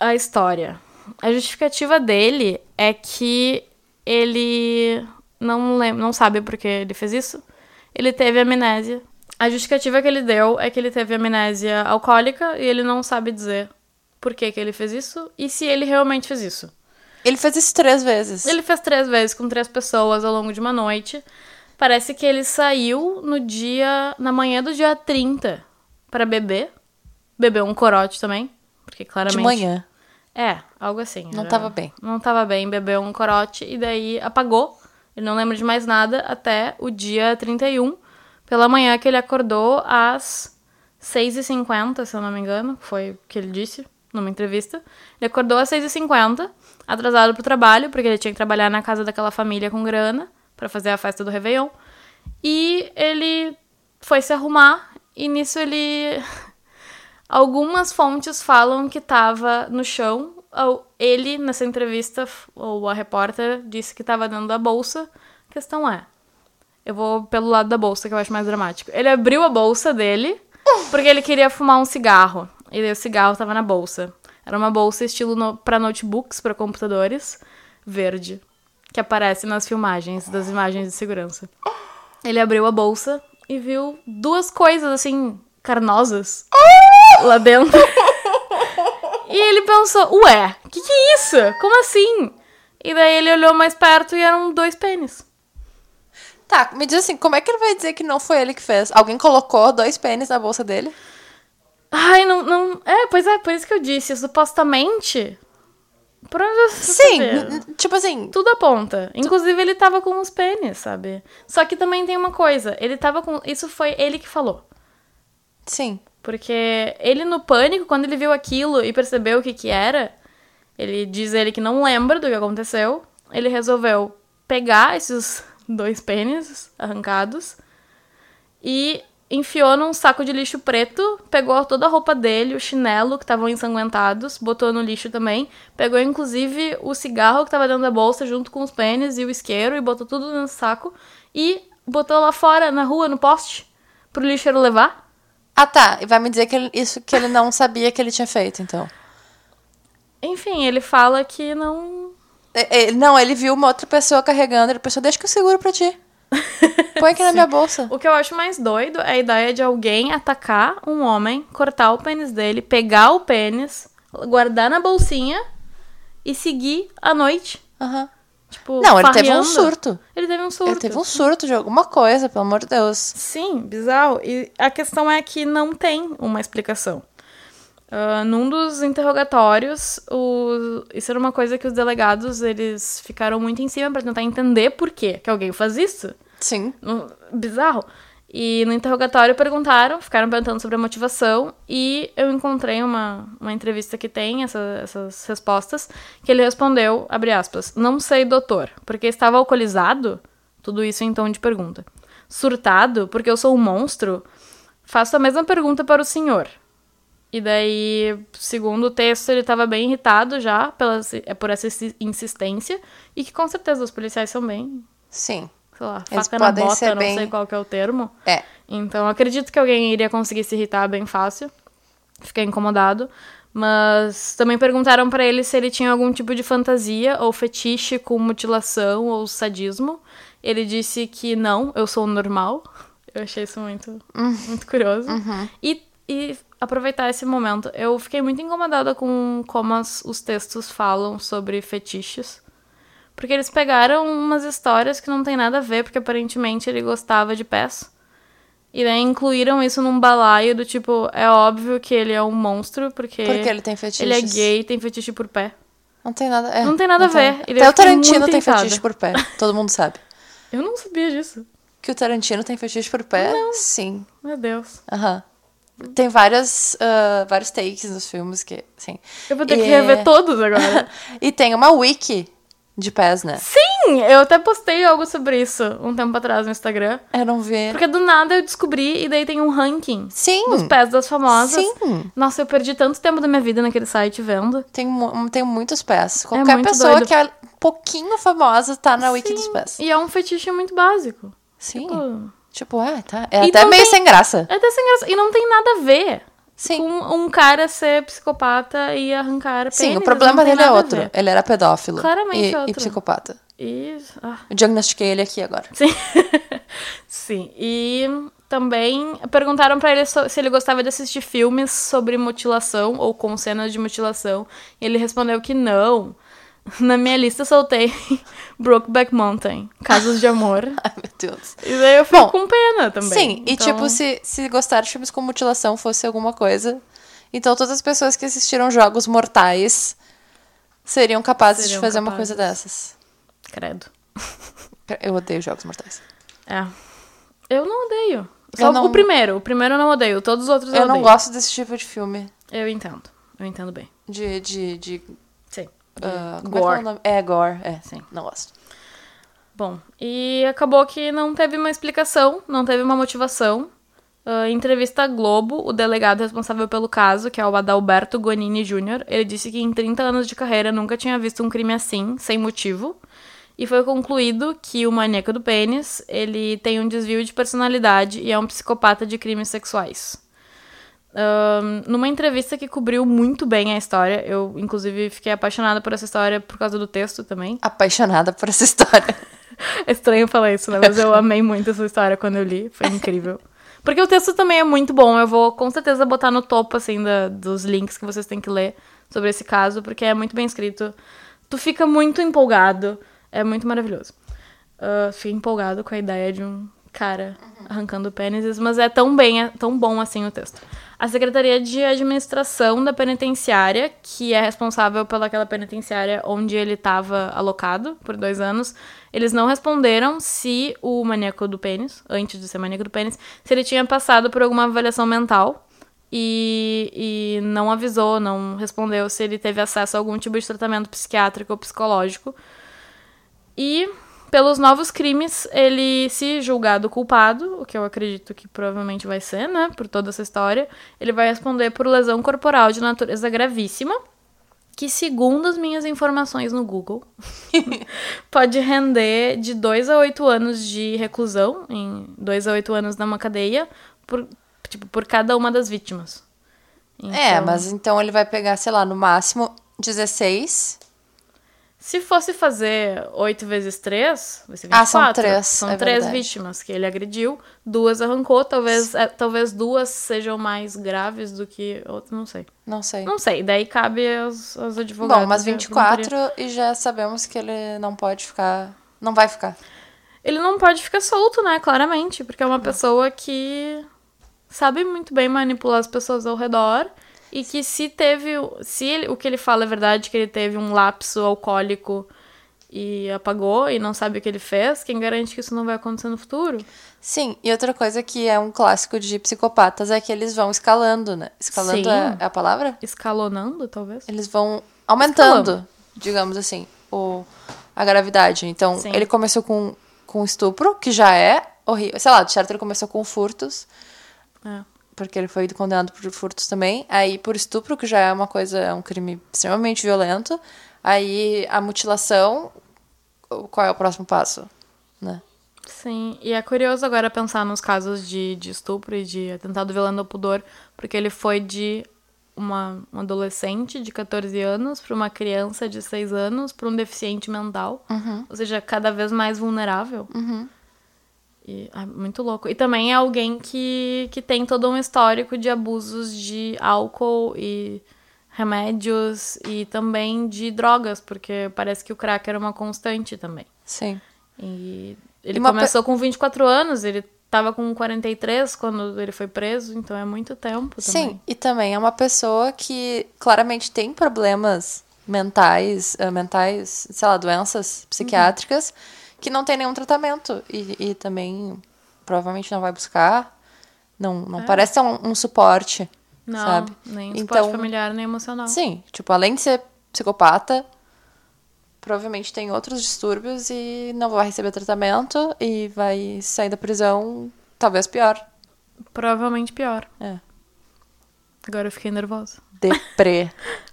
a história. A justificativa dele é que ele não lembra, não sabe por que ele fez isso. Ele teve amnésia. A justificativa que ele deu é que ele teve amnésia alcoólica e ele não sabe dizer por que, que ele fez isso e se ele realmente fez isso. Ele fez isso três vezes. Ele fez três vezes com três pessoas ao longo de uma noite. Parece que ele saiu no dia. na manhã do dia 30 para beber. Bebeu um corote também. Porque claramente. De manhã. É, algo assim. Não era- tava bem. Não tava bem, bebeu um corote e daí apagou. Ele não lembra de mais nada até o dia 31, pela manhã que ele acordou às 6h50, se eu não me engano, foi o que ele disse numa entrevista. Ele acordou às 6h50, atrasado pro trabalho, porque ele tinha que trabalhar na casa daquela família com grana pra fazer a festa do Réveillon. E ele foi se arrumar e nisso ele [LAUGHS] Algumas fontes falam que tava no chão. Ele, nessa entrevista, ou a repórter, disse que tava dentro da bolsa. A questão é: eu vou pelo lado da bolsa, que eu acho mais dramático. Ele abriu a bolsa dele porque ele queria fumar um cigarro. E daí o cigarro tava na bolsa. Era uma bolsa estilo no, para notebooks, para computadores, verde, que aparece nas filmagens das imagens de segurança. Ele abriu a bolsa e viu duas coisas assim carnosas lá dentro. E ele pensou, ué, que que é isso? Como assim? E daí ele olhou mais perto e eram dois pênis. Tá, me diz assim, como é que ele vai dizer que não foi ele que fez? Alguém colocou dois pênis na bolsa dele? Ai, não, não. É, pois é, por isso que eu disse, supostamente. Por onde Sim, tipo assim, Tudo aponta. Inclusive, ele tava com os pênis, sabe? Só que também tem uma coisa. Ele tava com. Isso foi ele que falou. sim. Porque ele, no pânico, quando ele viu aquilo e percebeu o que que era, ele diz ele que não lembra do que aconteceu. Ele resolveu pegar esses dois pênis arrancados e enfiou num saco de lixo preto, pegou toda a roupa dele, o chinelo que estavam ensanguentados, botou no lixo também, pegou inclusive o cigarro que tava dentro da bolsa junto com os pênis e o isqueiro e botou tudo no saco e botou lá fora, na rua, no poste, pro lixeiro levar. Ah, tá. E vai me dizer que ele- isso que ele não sabia que ele tinha feito, então. Enfim, ele fala que não. É, é, não, ele viu uma outra pessoa carregando, ele pensou, deixa que eu seguro pra ti. [LAUGHS] Põe aqui na minha bolsa. O que eu acho mais doido é a ideia de alguém atacar um homem, cortar o pênis dele, pegar o pênis, guardar na bolsinha e seguir à noite. Aham. Tipo, Não, ele teve um farreando. surto. Ele teve um surto. Ele teve um surto de alguma coisa, pelo amor de Deus. Sim, bizarro. E a questão é que não tem uma explicação. Ah, num dos interrogatórios, o... isso era uma coisa que os delegados eles ficaram muito em cima pra tentar entender por quê que alguém faz isso. Sim. No- Bizarro. E no interrogatório perguntaram, ficaram perguntando sobre a motivação, e eu encontrei uma, uma entrevista que tem essa- essas respostas, que ele respondeu, abre aspas, não sei, doutor, porque estava alcoolizado? Tudo isso em tom de pergunta. Surtado, porque eu sou um monstro? Faço a mesma pergunta para o senhor. E daí, segundo o texto, ele estava bem irritado já pela, é por essa insi- insistência, e que com certeza os policiais são bem Sim. sei lá, Eles faca na bota, não bem- sei qual que é o termo. É. Então, acredito que alguém iria conseguir se irritar bem fácil. Fiquei incomodado. Mas também perguntaram pra ele se ele tinha algum tipo de fantasia ou fetiche com mutilação ou sadismo. Ele disse que não, eu sou normal. Eu achei isso muito, muito curioso. E, e aproveitar esse momento. Eu fiquei muito incomodada com como as- os textos falam sobre fetiches. Porque eles pegaram umas histórias que não tem nada a ver, porque aparentemente ele gostava de pés. E daí incluíram isso num balaio do tipo, é óbvio que ele é um monstro, porque, Porque ele tem fetiches. ele é gay e tem fetiche por pé. Não tem nada, é, Não tem nada a tem- ver. Ele Até o fica Tarantino tem irritada. fetiche por pé. Todo mundo sabe. [LAUGHS] Eu não sabia disso. Que o Tarantino tem fetiche por pé? Sim. Meu Deus. Aham. Tem várias, ah, vários takes nos filmes que, sim. Eu vou ter que E- rever todos agora. [LAUGHS] e tem uma wiki de pés, né? Sim, eu até postei algo sobre isso um tempo atrás no Instagram. Eu não vi. Porque do nada eu descobri e daí tem um ranking Sim. dos pés das famosas. Sim. Nossa, eu perdi tanto tempo da minha vida naquele site vendo. Tem, tem muitos pés. Qualquer muito pessoa doido. que é pouquinho famosa tá na wiki dos Sim, pés. E é um fetiche muito básico. Sim. Tipo, Tipo, ah, tá. É E até meio tem- sem graça. É até sem graça. E não tem nada a ver Sim. com um cara ser psicopata e arrancar pênis. Sim, o problema dele é outro. Ele era pedófilo. Claramente e, outro. e psicopata. E... ah, Eu diagnostiquei ele aqui agora. Sim. [LAUGHS] Sim. E também perguntaram pra ele se ele gostava de assistir filmes sobre mutilação ou com cenas de mutilação. E ele respondeu que não. [LAUGHS] Na minha lista soltei [LAUGHS] Brokeback Mountain, Casos de Amor. Deus. E daí eu fico Bom, com pena também. Sim, e Então, tipo, se, se gostar de filmes com mutilação fosse alguma coisa, então todas as pessoas que assistiram Jogos Mortais seriam capazes Seriam de fazer uma capazes. coisa dessas. Credo. [LAUGHS] Eu odeio Jogos Mortais. É. Eu não odeio. Só Eu não- o primeiro. O primeiro eu não odeio. Todos os outros eu, Eu não odeio. gosto desse tipo de filme. Eu entendo. Eu entendo bem. De. de, de Sim. ah, é que é gore. nome? É, gore. É, Sim. Não gosto. Bom, e acabou que não teve uma explicação, não teve uma motivação. Em entrevista à Globo, o delegado responsável pelo caso, que é o Adalberto Gonini Jr., ele disse que em 30 anos de carreira nunca tinha visto um crime assim, sem motivo. E foi concluído que o maníaco do pênis, ele tem um desvio de personalidade e é um psicopata de crimes sexuais. Ahn, numa entrevista que cobriu muito bem a história, eu inclusive fiquei apaixonada por essa história por causa do texto também. Apaixonada por essa história. [LAUGHS] [LAUGHS] É estranho falar isso, né? Mas eu [LAUGHS] amei muito essa história quando eu li. Foi incrível. Porque o texto também é muito bom. Eu vou com certeza botar no topo, assim, da- dos links que vocês têm que ler sobre esse caso, porque é muito bem escrito. tu fica muito empolgado. É muito maravilhoso. Uh, fico empolgado com a ideia de um cara arrancando pênis, mas é tão bem, é tão bom assim o texto. A Secretaria de Administração da Penitenciária, que é responsável pelaquela penitenciária onde ele estava alocado por dois anos, eles não responderam se o maníaco do pênis, antes de ser maníaco do pênis, se ele tinha passado por alguma avaliação mental e, e não avisou, não respondeu se ele teve acesso a algum tipo de tratamento psiquiátrico ou psicológico. E pelos novos crimes, ele, se julgado culpado, o que eu acredito que provavelmente vai ser, né, por toda essa história, ele vai responder por lesão corporal de natureza gravíssima, que, segundo as minhas informações no Google, [LAUGHS] pode render de 2 a 8 anos de reclusão, em 2 a 8 anos numa cadeia, por, tipo, por cada uma das vítimas. Então... É, mas então ele vai pegar, sei lá, no máximo 16 se fosse fazer 8 vezes 3, vai ser 24. Ah, são três. São é três verdade. vítimas que ele agrediu, duas arrancou, talvez, é, talvez duas sejam mais graves do que outras, não sei. Não sei. Não sei, daí cabe aos, aos advogados. Bom, mas e à 24 promotoria. e já sabemos que ele não pode ficar. Não vai ficar. Ele não pode ficar solto, né? Claramente, porque é uma pessoa que sabe muito bem manipular as pessoas ao redor e que se teve, se ele- o que ele fala é verdade, que ele teve um lapso alcoólico e apagou e não sabe o que ele fez, quem garante que isso não vai acontecer no futuro? Sim, e outra coisa que é um clássico de psicopatas é que eles vão escalando, né? Escalando é, é a palavra? Escalonando, talvez? Eles vão aumentando, Escalando. digamos assim, o, a gravidade. Então, Sim. ele começou com, com estupro, que já é horrível. Sei lá, de certo ele começou com furtos, É. porque ele foi condenado por furtos também. Aí, por estupro, que já é uma coisa, é um crime extremamente violento. Aí, a mutilação, qual é o próximo passo, né? Sim, e é curioso agora pensar nos casos de, de estupro e de atentado violento ao pudor, porque ele foi de uma, um adolescente de 14 anos para uma criança de 6 anos para um deficiente mental, ou seja, cada vez mais vulnerável. E, é muito louco. E também é alguém que, que tem todo um histórico de abusos de álcool e remédios e também de drogas, porque parece que o crack era uma constante também. Sim. E ele E começou com 24 anos, ele tava com 43 quando ele foi preso, então é muito tempo também. Sim, e também é uma pessoa que claramente tem problemas mentais, eh, mentais, sei lá, doenças psiquiátricas, que não tem nenhum tratamento. E, e também provavelmente não vai buscar. Não, não parece ter um, um suporte, É. Não, sabe? nem suporte Então, familiar, nem emocional. Sim, tipo, além de ser psicopata, provavelmente tem outros distúrbios e não vai receber tratamento e vai sair da prisão talvez pior. Provavelmente pior. É. Agora eu fiquei nervosa. Deprê.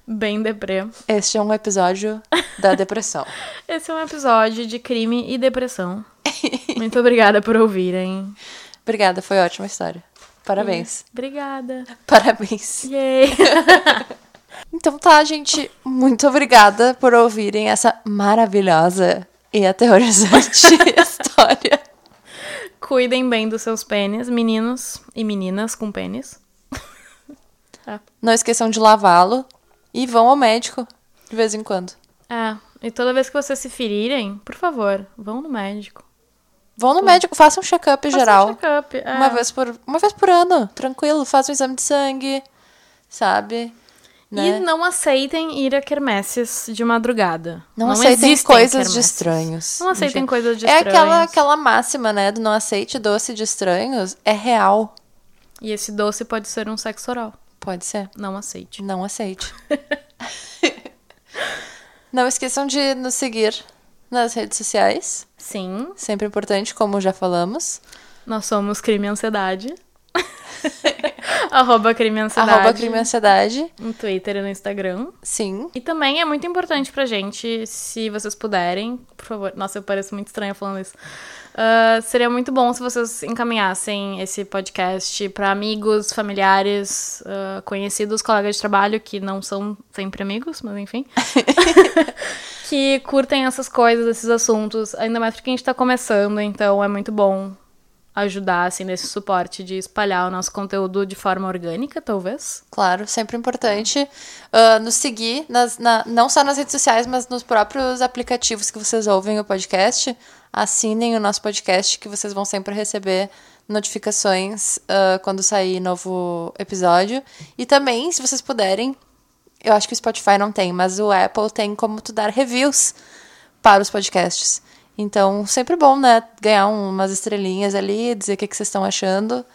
Bem deprê. Este é um episódio da depressão. [LAUGHS] Esse é um episódio de crime e depressão. [LAUGHS] Muito obrigada por ouvirem. Obrigada, foi ótima história. Parabéns. Obrigada. Parabéns. Yay. [LAUGHS] Então tá, gente. Muito obrigada por ouvirem essa maravilhosa e aterrorizante história. Cuidem bem dos seus pênis, meninos e meninas com pênis. Não esqueçam de lavá-lo e vão ao médico de vez em quando. É, e toda vez que vocês se ferirem, por favor, vão no médico. Vão no médico, façam um check-up Faça um geral. check-up, é. Uma vez por uma vez por ano, tranquilo, façam um exame de sangue, sabe? Né? E não aceitem ir a quermesses de madrugada. Não, aceitem existem coisas de estranhos. Não aceitem coisas de É estranhos. aquela, aquela máxima, né, do não aceite doce de estranhos, é real. E esse doce pode ser um sexo oral. Pode ser. Não aceite. Não aceite. [LAUGHS] não esqueçam de nos seguir nas redes sociais. Sim, Sempre importante, como já falamos. nós somos Crime e Ansiedade. [LAUGHS] Arroba Crime Ansiedade. Arroba crime e ansiedade. No Twitter e no Instagram. Sim. E também é muito importante pra gente, se vocês puderem, por favor. Nossa, eu pareço muito estranha falando isso. Ah, seria muito bom se vocês encaminhassem esse podcast pra amigos, familiares, ah, conhecidos, colegas de trabalho, que não são sempre amigos, mas enfim. [LAUGHS] que curtem essas coisas, esses assuntos, ainda mais porque a gente tá começando, então é muito bom ajudar, assim, nesse suporte de espalhar o nosso conteúdo de forma orgânica, talvez. Claro, sempre importante uh, nos seguir, nas, na, não só nas redes sociais, mas nos próprios aplicativos que vocês ouvem o podcast. Assinem o nosso podcast, que vocês vão sempre receber notificações uh, quando sair novo episódio. E também, se vocês puderem, eu acho que o Spotify não tem, mas o Apple tem como tu dar reviews para os podcasts. Então, sempre bom, né? Ganhar umas estrelinhas ali, dizer o que, que vocês estão achando.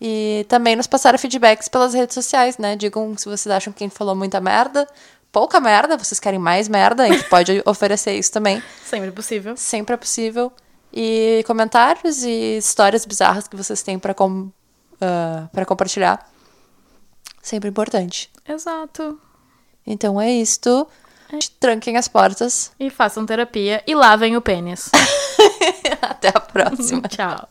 E também nos passar feedbacks pelas redes sociais, né? Digam se vocês acham que a gente falou muita merda, pouca merda, vocês querem mais merda, a gente pode [LAUGHS] oferecer isso também. Sempre possível. Sempre é possível. E comentários e histórias bizarras que vocês têm para com, uh, pra compartilhar. Sempre importante. Exato. Então é isto. Tranquem as portas. E façam terapia e lavem o pênis. [LAUGHS] Até a próxima. [LAUGHS] Tchau.